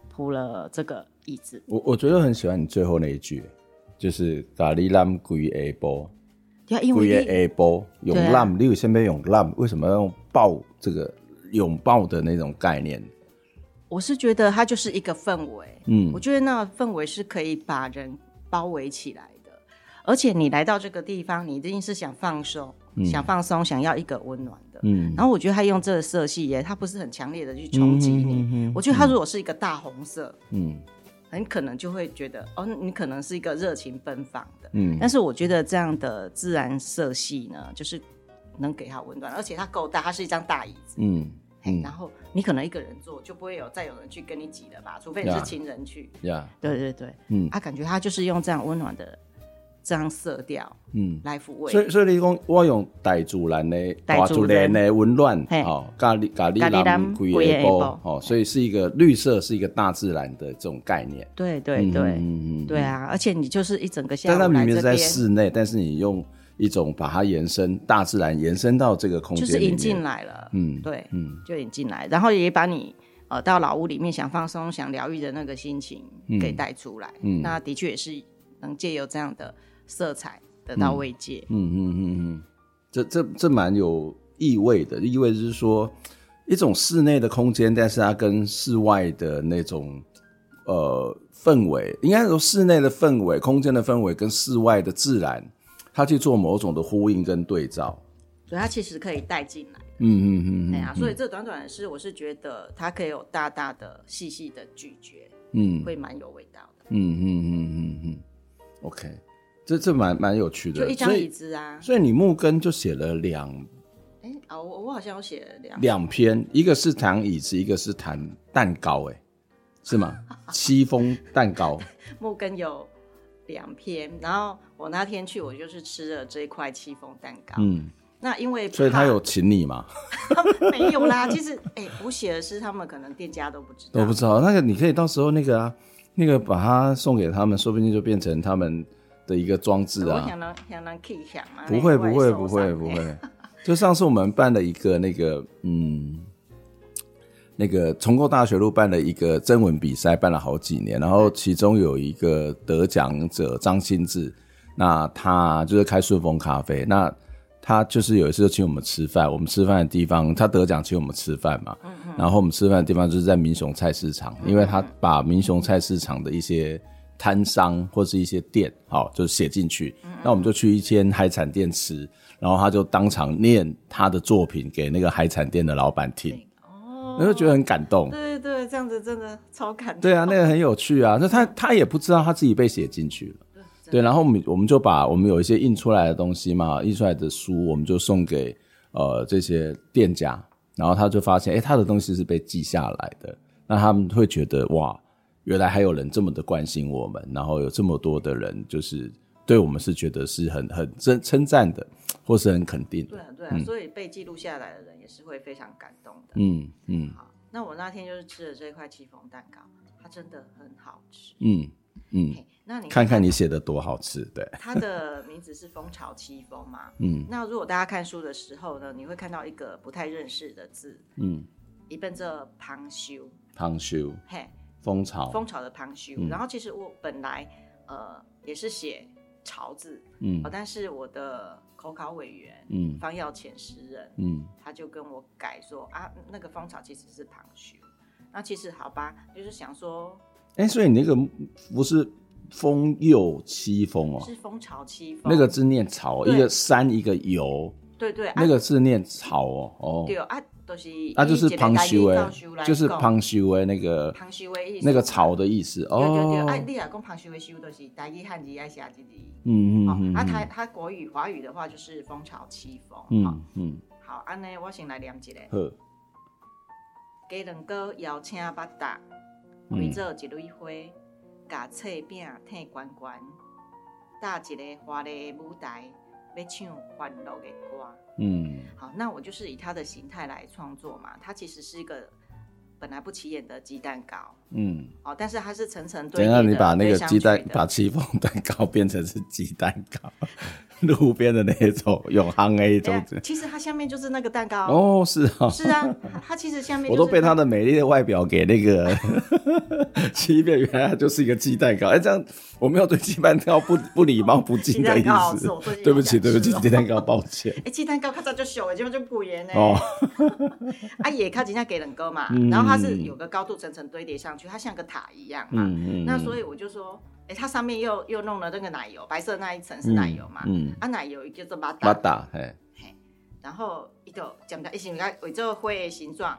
铺了这个椅子。我我觉得很喜欢你最后那一句，就是咖喱蓝龟 A 波，对啊，因为龟下波用蓝，你为什么用蓝？为什么要用抱这个拥抱的那种概念？我是觉得它就是一个氛围，嗯，我觉得那个氛围是可以把人包围起来的，而且你来到这个地方，你一定是想放松，嗯、想放松，想要一个温暖的，嗯。然后我觉得他用这个色系耶，他不是很强烈的去冲击你。我觉得他如果是一个大红色，嗯，很可能就会觉得哦，你可能是一个热情奔放的，嗯。但是我觉得这样的自然色系呢，就是能给他温暖，而且它够大，它是一张大椅子，嗯。嗯、然后你可能一个人坐，就不会有再有人去跟你挤了吧？除非你是情人去。呀，对对对，嗯，他、啊、感觉他就是用这样温暖的这样色调，嗯，来抚慰。所以所以你讲我用大自然的大自然的温暖，哦，咖喱咖喱蓝龟波，哦，所以是一个绿色，是一个大自然的这种概念。对对对，嗯嗯对啊，而且你就是一整个下午来这边，但它明明是在室内，但是你用。一种把它延伸，大自然延伸到这个空间，就是引进来了，嗯，对，嗯，就引进来，然后也把你呃到老屋里面想放松、想疗愈的那个心情给带出来，嗯，那的确也是能借由这样的色彩得到慰藉，嗯嗯嗯嗯，这这这蛮有意味的，意味就是说一种室内的空间，但是它跟室外的那种呃氛围，应该说室内的氛围、空间的氛围跟室外的自然。他去做某种的呼应跟对照，所以他其实可以带进来。嗯嗯嗯，对啊，所以这短短的诗，我是觉得它可以有大大的、细细的咀嚼，嗯，会蛮有味道的。嗯嗯嗯嗯嗯，OK，这这蛮蛮有趣的，就一张椅子啊。所以你木根就写了两，哎啊，我我好像有写了两两篇，一个是谈椅子，一个是谈蛋糕，哎，是吗？戚风蛋糕，木根有。两篇，然后我那天去，我就是吃了这一块戚风蛋糕。嗯，那因为所以他有请你吗？没有啦，其实哎，我写的是他们可能店家都不知道，都不知道。那个你可以到时候那个啊，那个把它送给他们，说不定就变成他们的一个装置啊。想能想能 k 想吗？不会不会不会不会。就上次我们办了一个那个嗯。那个重构大学路办了一个征文比赛，办了好几年，然后其中有一个得奖者张新志，那他就是开顺风咖啡，那他就是有一次就请我们吃饭，我们吃饭的地方他得奖请我们吃饭嘛，然后我们吃饭的地方就是在民雄菜市场，因为他把民雄菜市场的一些摊商或是一些店，好就写进去，那我们就去一间海产店吃，然后他就当场念他的作品给那个海产店的老板听。我就觉得很感动，对对对，这样子真的超感动。对啊，那个很有趣啊。那他他也不知道他自己被写进去了，对。然后我们我们就把我们有一些印出来的东西嘛，印出来的书，我们就送给呃这些店家，然后他就发现，哎，他的东西是被记下来的。那他们会觉得哇，原来还有人这么的关心我们，然后有这么多的人就是对我们是觉得是很很称称赞的，或是很肯定的。对啊，对啊，嗯，所以被记录下来的人也。是会非常感动的。嗯嗯，好，那我那天就是吃了这块戚风蛋糕，它真的很好吃。嗯嗯那你看看你写的多好吃，对。它的名字是蜂巢戚风嘛？嗯。那如果大家看书的时候呢，你会看到一个不太认识的字，嗯，一本这旁修，旁修，嘿，蜂巢，蜂巢的旁修。嗯、然后其实我本来呃也是写巢字，嗯，但是我的。口考委员，嗯，方耀前诗人，嗯，他就跟我改说啊，那个蜂巢其实是旁修，那其实好吧，就是想说，哎、欸，所以你那个不是蜂幼戚风哦，是蜂巢七风，那个字念巢，一个山一个游，对对，那个字念巢哦，哦，对啊。都是，那就是旁修诶，就是旁修诶那个旁修诶那个巢的意思哦。对对对，哎，你若讲旁修诶修，就是台语汉字爱写一字。嗯嗯嗯。啊，他他国语华语的话就是蜂巢戚风。嗯嗯。好，安尼我先来念一个。好。鸡卵糕摇青八达，围做一蕊花，甲册饼贴关关，搭一个华丽舞台。被唱欢乐的歌，嗯，好，那我就是以它的形态来创作嘛。它其实是一个本来不起眼的鸡蛋糕，嗯，哦，但是它是层层堆叠的。等下你把那个鸡蛋，把戚风蛋糕变成是鸡蛋糕，路边的那种永康 A 种子。其实它下面就是那个蛋糕。哦，是啊，是啊，它其实下面我都被它的美丽的外表给那个 欺骗，原来它就是一个鸡蛋糕。哎，这样我没有对鸡蛋糕不 不礼貌不敬的意思。对不起，对不起，鸡蛋糕，抱歉。哎，鸡蛋糕看着就小，结果就不圆呢。哦，啊也靠人家给人哥嘛，然后。它是有个高度层层堆叠上去，它像个塔一样嘛。嗯嗯。那所以我就说，哎、欸，它上面又又弄了那个奶油，白色那一层是奶油嘛。嗯。嗯啊，奶油叫做巴达。巴达，嘿。嘿。然后一朵讲的，一形来为这灰的形状。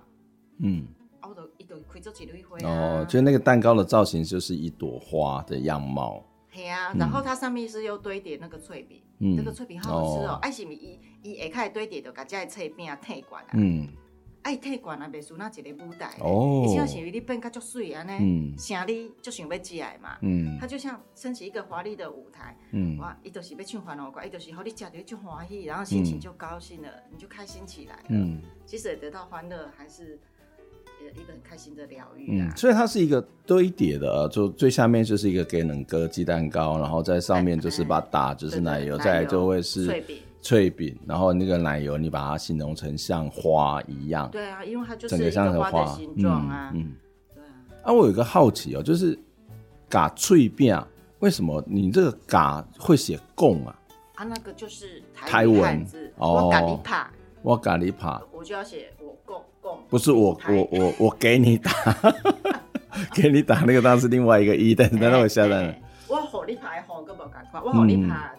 嗯。哦，都一朵开做几朵灰。哦，就那个蛋糕的造型就是一朵花的样貌。嘿啊，然后它上面是又堆叠那个脆饼，嗯、那个脆饼好好吃哦。爱是咪一一下堆叠的，把这脆饼啊贴管啊。嗯。爱退管啊，别输那一个舞台，哦，而且是你变较足水安尼，想你就想要进来嘛，嗯，它就像升起一个华丽的舞台，嗯，哇，伊都是要唱欢乐歌，伊都是好你食着就欢喜，然后心情就高兴了，你就开心起来了，嗯，其实也得到欢乐，还是一个很开心的疗愈啊。所以它是一个堆叠的，就最下面就是一个给冷哥鸡蛋糕，然后在上面就是把打就是奶油，再来就会是脆饼。然后那个奶油，你把它形容成像花一样。对啊，因为它就是整个像个花的形状啊。嗯，对啊。啊，我有个好奇哦，就是嘎脆饼，为什么你这个嘎会写贡啊？啊，那个就是台文字。哦。我嘎你帕，我嘎你帕，我就要写我贡贡。不是我我我我给你打，给你打那个当然是另外一个一，但是那我下单了。我好你帕，好个不赶快，我好你帕。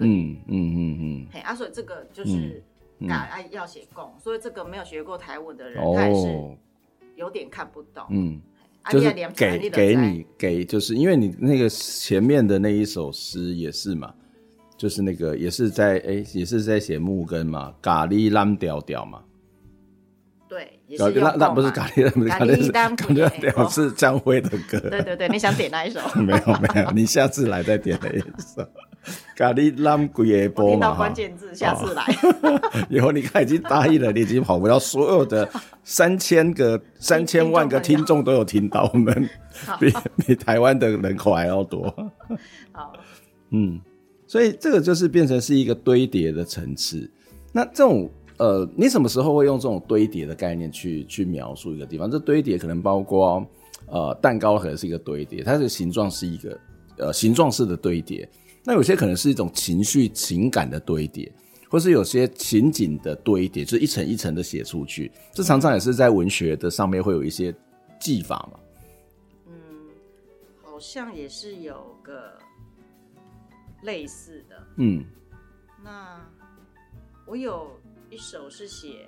嗯嗯嗯嗯，嘿啊，所以这个就是改爱要写供，所以这个没有学过台文的人，他也是有点看不懂。嗯，就是给给你给，就是因为你那个前面的那一首诗也是嘛，就是那个也是在哎也是在写木根嘛，咖喱蓝调调嘛。对，也是那那不是咖喱，不是咖喱，咖喱调 是张辉的歌。对对对，你想点哪一首？没有没有，你下次来再点那一首。咖喱蓝贵波嘛，听到关键字，下次来。以后你看已经答应了，你已经跑不到，所有的 三千个、三千万个听众都有听到我们，比比台湾的人口还要多。好，嗯，所以这个就是变成是一个堆叠的层次。那这种呃，你什么时候会用这种堆叠的概念去去描述一个地方？这堆叠可能包括呃，蛋糕可能是一个堆叠，它的形状是一个呃形状式的堆叠。那有些可能是一种情绪、情感的堆叠，或是有些情景的堆叠，就是一层一层的写出去。这常常也是在文学的上面会有一些技法嘛。嗯，好像也是有个类似的。嗯，那我有一首是写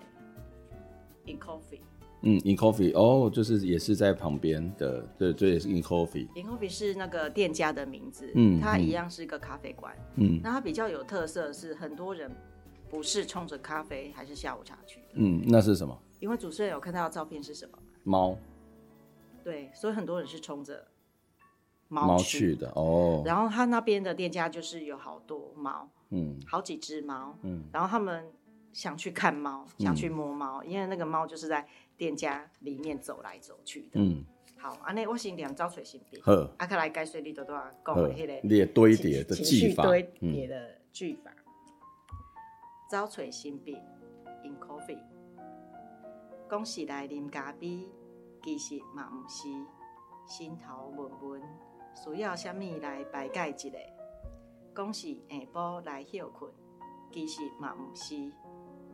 In Coffee。嗯，In Coffee 哦，就是也是在旁边的，对，这也是 In Coffee。In Coffee 是那个店家的名字，嗯，它一样是一个咖啡馆，嗯，那它比较有特色是很多人不是冲着咖啡还是下午茶去的，嗯，那是什么？因为主持人有看到的照片是什么？猫。对，所以很多人是冲着猫去的哦。然后他那边的店家就是有好多猫，嗯，好几只猫，嗯，然后他们想去看猫，想去摸猫，因为那个猫就是在。店家里面走来走去的，嗯，好，安尼我先两招水新币，好，阿克来解说你多多讲迄个列堆叠的技法，堆叠的句法，招水新币，in coffee，讲是来啉咖啡，其实嘛毋是，心头闷闷，需要虾米来排解一下，讲是下晡来休困，其实嘛毋是，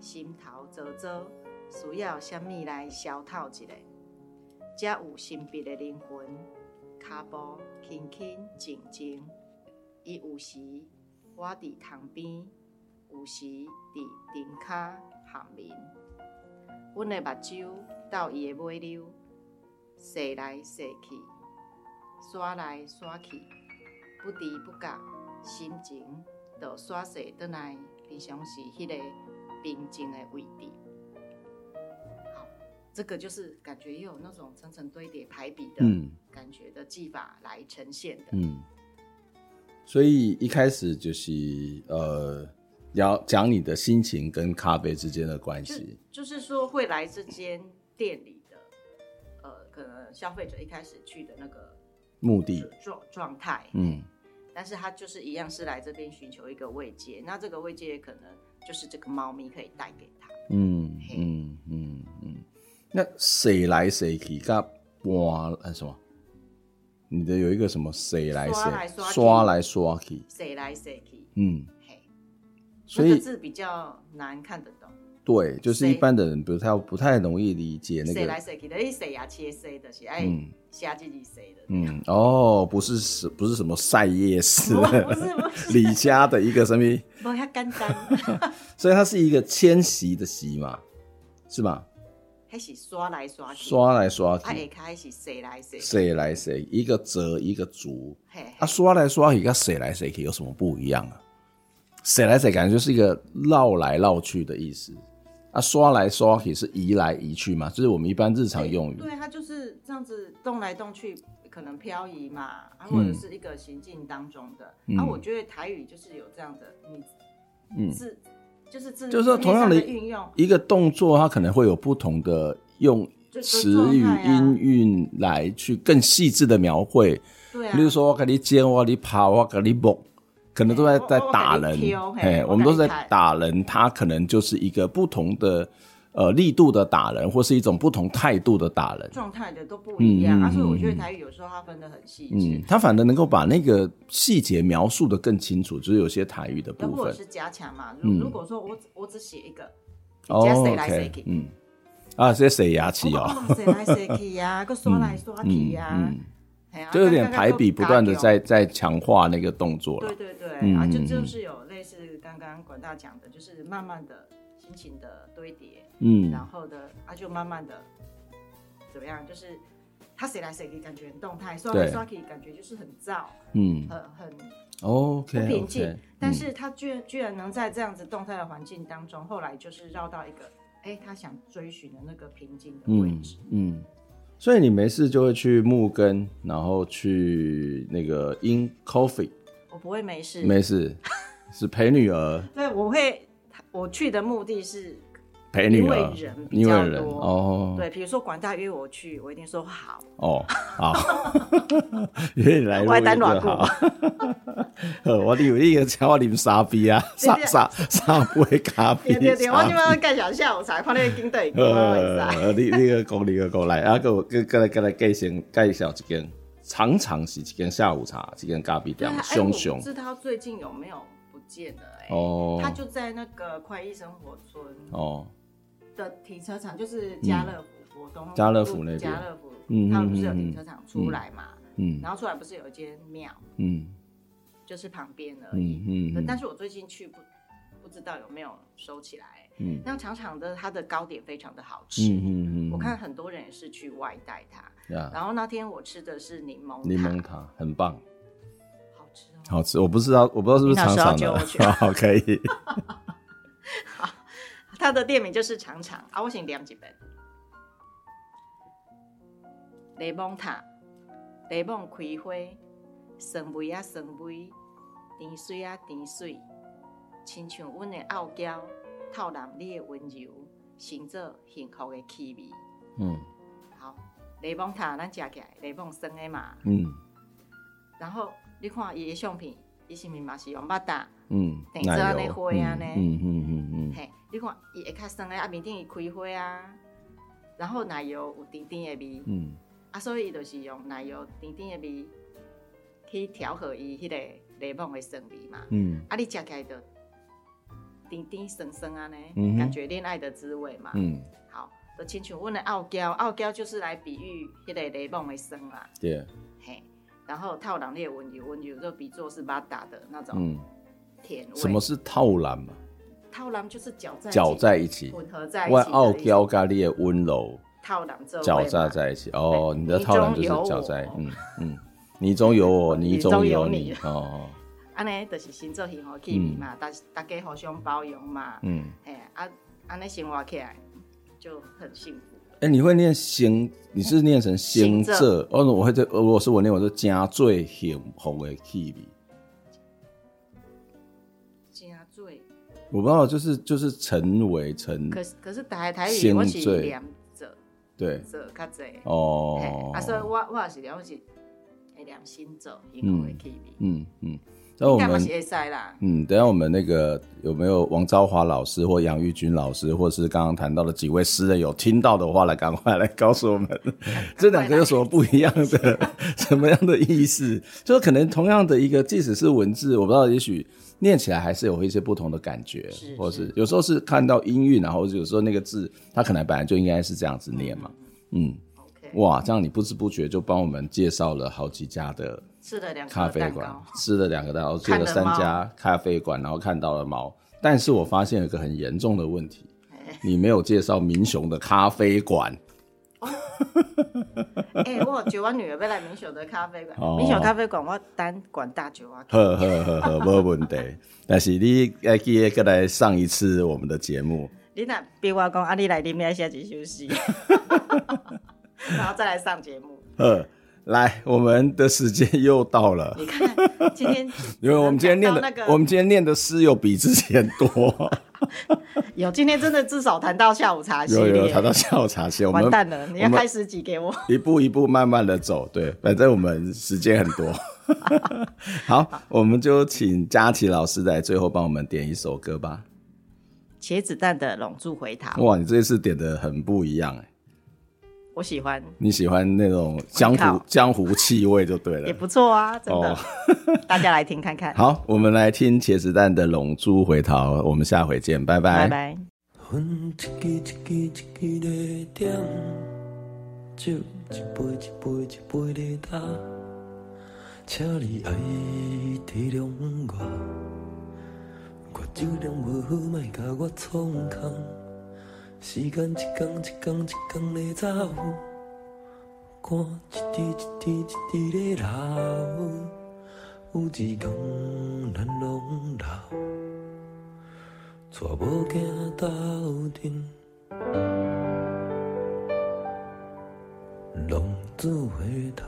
心头糟糟。需要虾米来消透一下，才有神秘的灵魂，脚步轻轻静静。伊有时我伫塘边，有时伫灯骹含眠。阮的目睭到伊的尾溜，踅来踅去，刷来刷去，不知不觉，心情就刷洗倒来，平常是迄个平静的位置。这个就是感觉也有那种层层堆叠排比的感觉的技法来呈现的。嗯，所以一开始就是呃，要讲你的心情跟咖啡之间的关系。就，是说会来这间店里的呃可能消费者一开始去的那个目的。状状态，嗯，但是他就是一样是来这边寻求一个慰藉，那这个慰藉可能就是这个猫咪可以带给他，嗯嗯嗯嗯，那谁来谁去？噶哇，什么？你的有一个什么？谁来谁刷来刷去？谁来谁去？嗯，嘿，所以这个字比较难看得懂。对，就是一般的人不太不太容易理解那个。谁来谁去的？谁呀？切谁的？是哎，瞎自己谁的？嗯，哦，不是是，不是什么赛夜市，不是不是 李家的一个什么？不，它简单。所以它是一个迁徙的徙嘛，是吗？还是刷来刷去，刷来刷去。它也开始谁来谁？谁来谁？一个折一个竹。啊，刷来刷去跟谁来谁去有什么不一样啊？谁来谁感觉就是一个绕来绕去的意思。啊，刷来刷去是移来移去嘛，就是我们一般日常用语。对，它就是这样子动来动去，可能漂移嘛，啊，或者是一个行进当中的。嗯、啊，我觉得台语就是有这样的，你字就是字，就是说同样的运用一个动作，它可能会有不同的用词语音韵来去更细致的描绘。对啊，比如说我跟你尖，我跟你跑，我跟你蹦。可能都在在打人，哎，我们都是在打人，它可能就是一个不同的呃力度的打人，或是一种不同态度的打人，状态的都不一样。所以我觉得台语有时候它分得很细致，它反而能够把那个细节描述的更清楚，就是有些台语的部分，或者是加强嘛。如如果说我我只写一个，加谁来谁去，嗯，啊，这谁牙齿哦，谁来谁去呀，个刷来刷去呀。就有点排比，不断的在在强化那个动作了。对对对，嗯、啊，就就是有类似刚刚管大讲的，就是慢慢的心情的堆叠，嗯，然后的啊，就慢慢的怎么样？就是他谁来谁去，感觉很动态；刷来刷去，感觉就是很燥，嗯，很很 OK 不平静。但是他居然居然能在这样子动态的环境当中，后来就是绕到一个，哎，他想追寻的那个平静的位置，嗯。嗯所以你没事就会去木根，然后去那个 In Coffee。我不会没事，没事，是陪女儿。对，我会，我去的目的是。陪女儿，因为人比较多哦。对，比如说管大约我去，我一定说好。哦，好，约你来录音就好。我以为你个请我啉三杯啊，三三三杯咖啡。对对对，我今晚介绍下午茶，看那个金队。呃，你你个讲你个讲来，啊个个个来个来介绍介绍一间，常常是一间下午茶，一间咖啡店，熊熊。不知道最近有没有不见了？哎，哦，他就在那个快意生活村。哦。的停车场就是家乐福，国东家乐福那边，家乐福，嗯，他们不是有停车场出来嘛，嗯，然后出来不是有一间庙，嗯，就是旁边而已，嗯，但是我最近去不不知道有没有收起来，嗯，那长长的它的糕点非常的好吃，嗯嗯，我看很多人也是去外带它，然后那天我吃的是柠檬柠檬塔，很棒，好吃我不知道我不知道是不是长长的，好可以。他的店名就是长长啊，我先念一遍。柠檬塔，柠檬开花，酸味啊酸味，甜水啊甜水，亲像阮的傲娇，透染你的温柔，成做幸福的气味。嗯，好，柠檬塔咱食起来，柠檬酸的嘛。嗯，然后你看伊的相片，伊是毋是嘛是用巴达？嗯，等着安尼花安尼。嗯嗯嗯嗯，嘿。你看，伊会较酸诶，啊，面顶伊开花啊，然后奶油有甜甜的味，嗯，啊，所以伊就是用奶油甜甜的味去调和伊迄个柠檬的酸味嘛，嗯，啊，你食起来就甜甜酸酸安尼，嗯、感觉恋爱的滋味嘛，嗯，好，就亲像阮的傲娇，傲娇就是来比喻迄个柠檬的酸啦，对，嘿，然后套蓝列温柔，温柔就比作是巴达的那种甜味，什么是套蓝嘛？套蓝就是搅在搅在一起，混合在一起。外傲娇咖喱的温柔，透蓝搅在在一起。哦，你的套蓝就是搅在，嗯嗯，你中有我，你中有你。哦，安尼就是心做幸福气味嘛，大大家互相包容嘛。嗯，哎啊，安尼生活起来就很幸福。哎，你会念行？你是念成行者？哦，我会这，如果是我念，我就加最幸福的气味。我不知道，就是就是成为成，可是可是台台语我是两者，对，者较济哦。啊，所以我我也是了解，会良心做，因为会去嗯嗯。那我们嗯，等下我们那个有没有王昭华老师或杨玉君老师，或是刚刚谈到的几位诗人有听到的话，来赶快来告诉我们，这两个有什么不一样的，什么样的意思？就是可能同样的一个，即使是文字，我不知道，也许念起来还是有一些不同的感觉，是是或是有时候是看到音韵，然后有时候那个字，它可能本来就应该是这样子念嘛，嗯。哇，这样你不知不觉就帮我们介绍了好几家的咖啡馆，吃了两个蛋糕，去了三家咖啡馆，然后看到了猫。但是我发现有一个很严重的问题，你没有介绍民雄的咖啡馆。哎、欸，我叫我女儿要来民雄的咖啡馆，民雄咖啡馆我单管大酒啊。呵呵呵呵，没问题。但是你要记得过来上一次我们的节目。你那别我讲，啊，你来里面先去休息。然后再来上节目。呃，来，我们的时间又到了。你看，今天 因为我们今天念的，那个、我们今天念的诗有比之前多。有，今天真的至少谈到下午茶系列。有有谈到下午茶系列，完蛋了！你要开十集给我。一步一步慢慢的走，对，反正我们时间很多。好，我们就请佳琪老师来最后帮我们点一首歌吧。茄子蛋的拢住回头。哇，你这次点的很不一样哎。我喜欢，你喜欢那种江湖江湖气味就对了，也不错啊，真的。哦、大家来听看看。好，我们来听茄子蛋的《龙珠回头》，我们下回见，拜拜。拜拜。时间一天一天一天的走，汗一滴一滴一滴的流，有一天咱拢老，带某囝斗阵，浪子回头。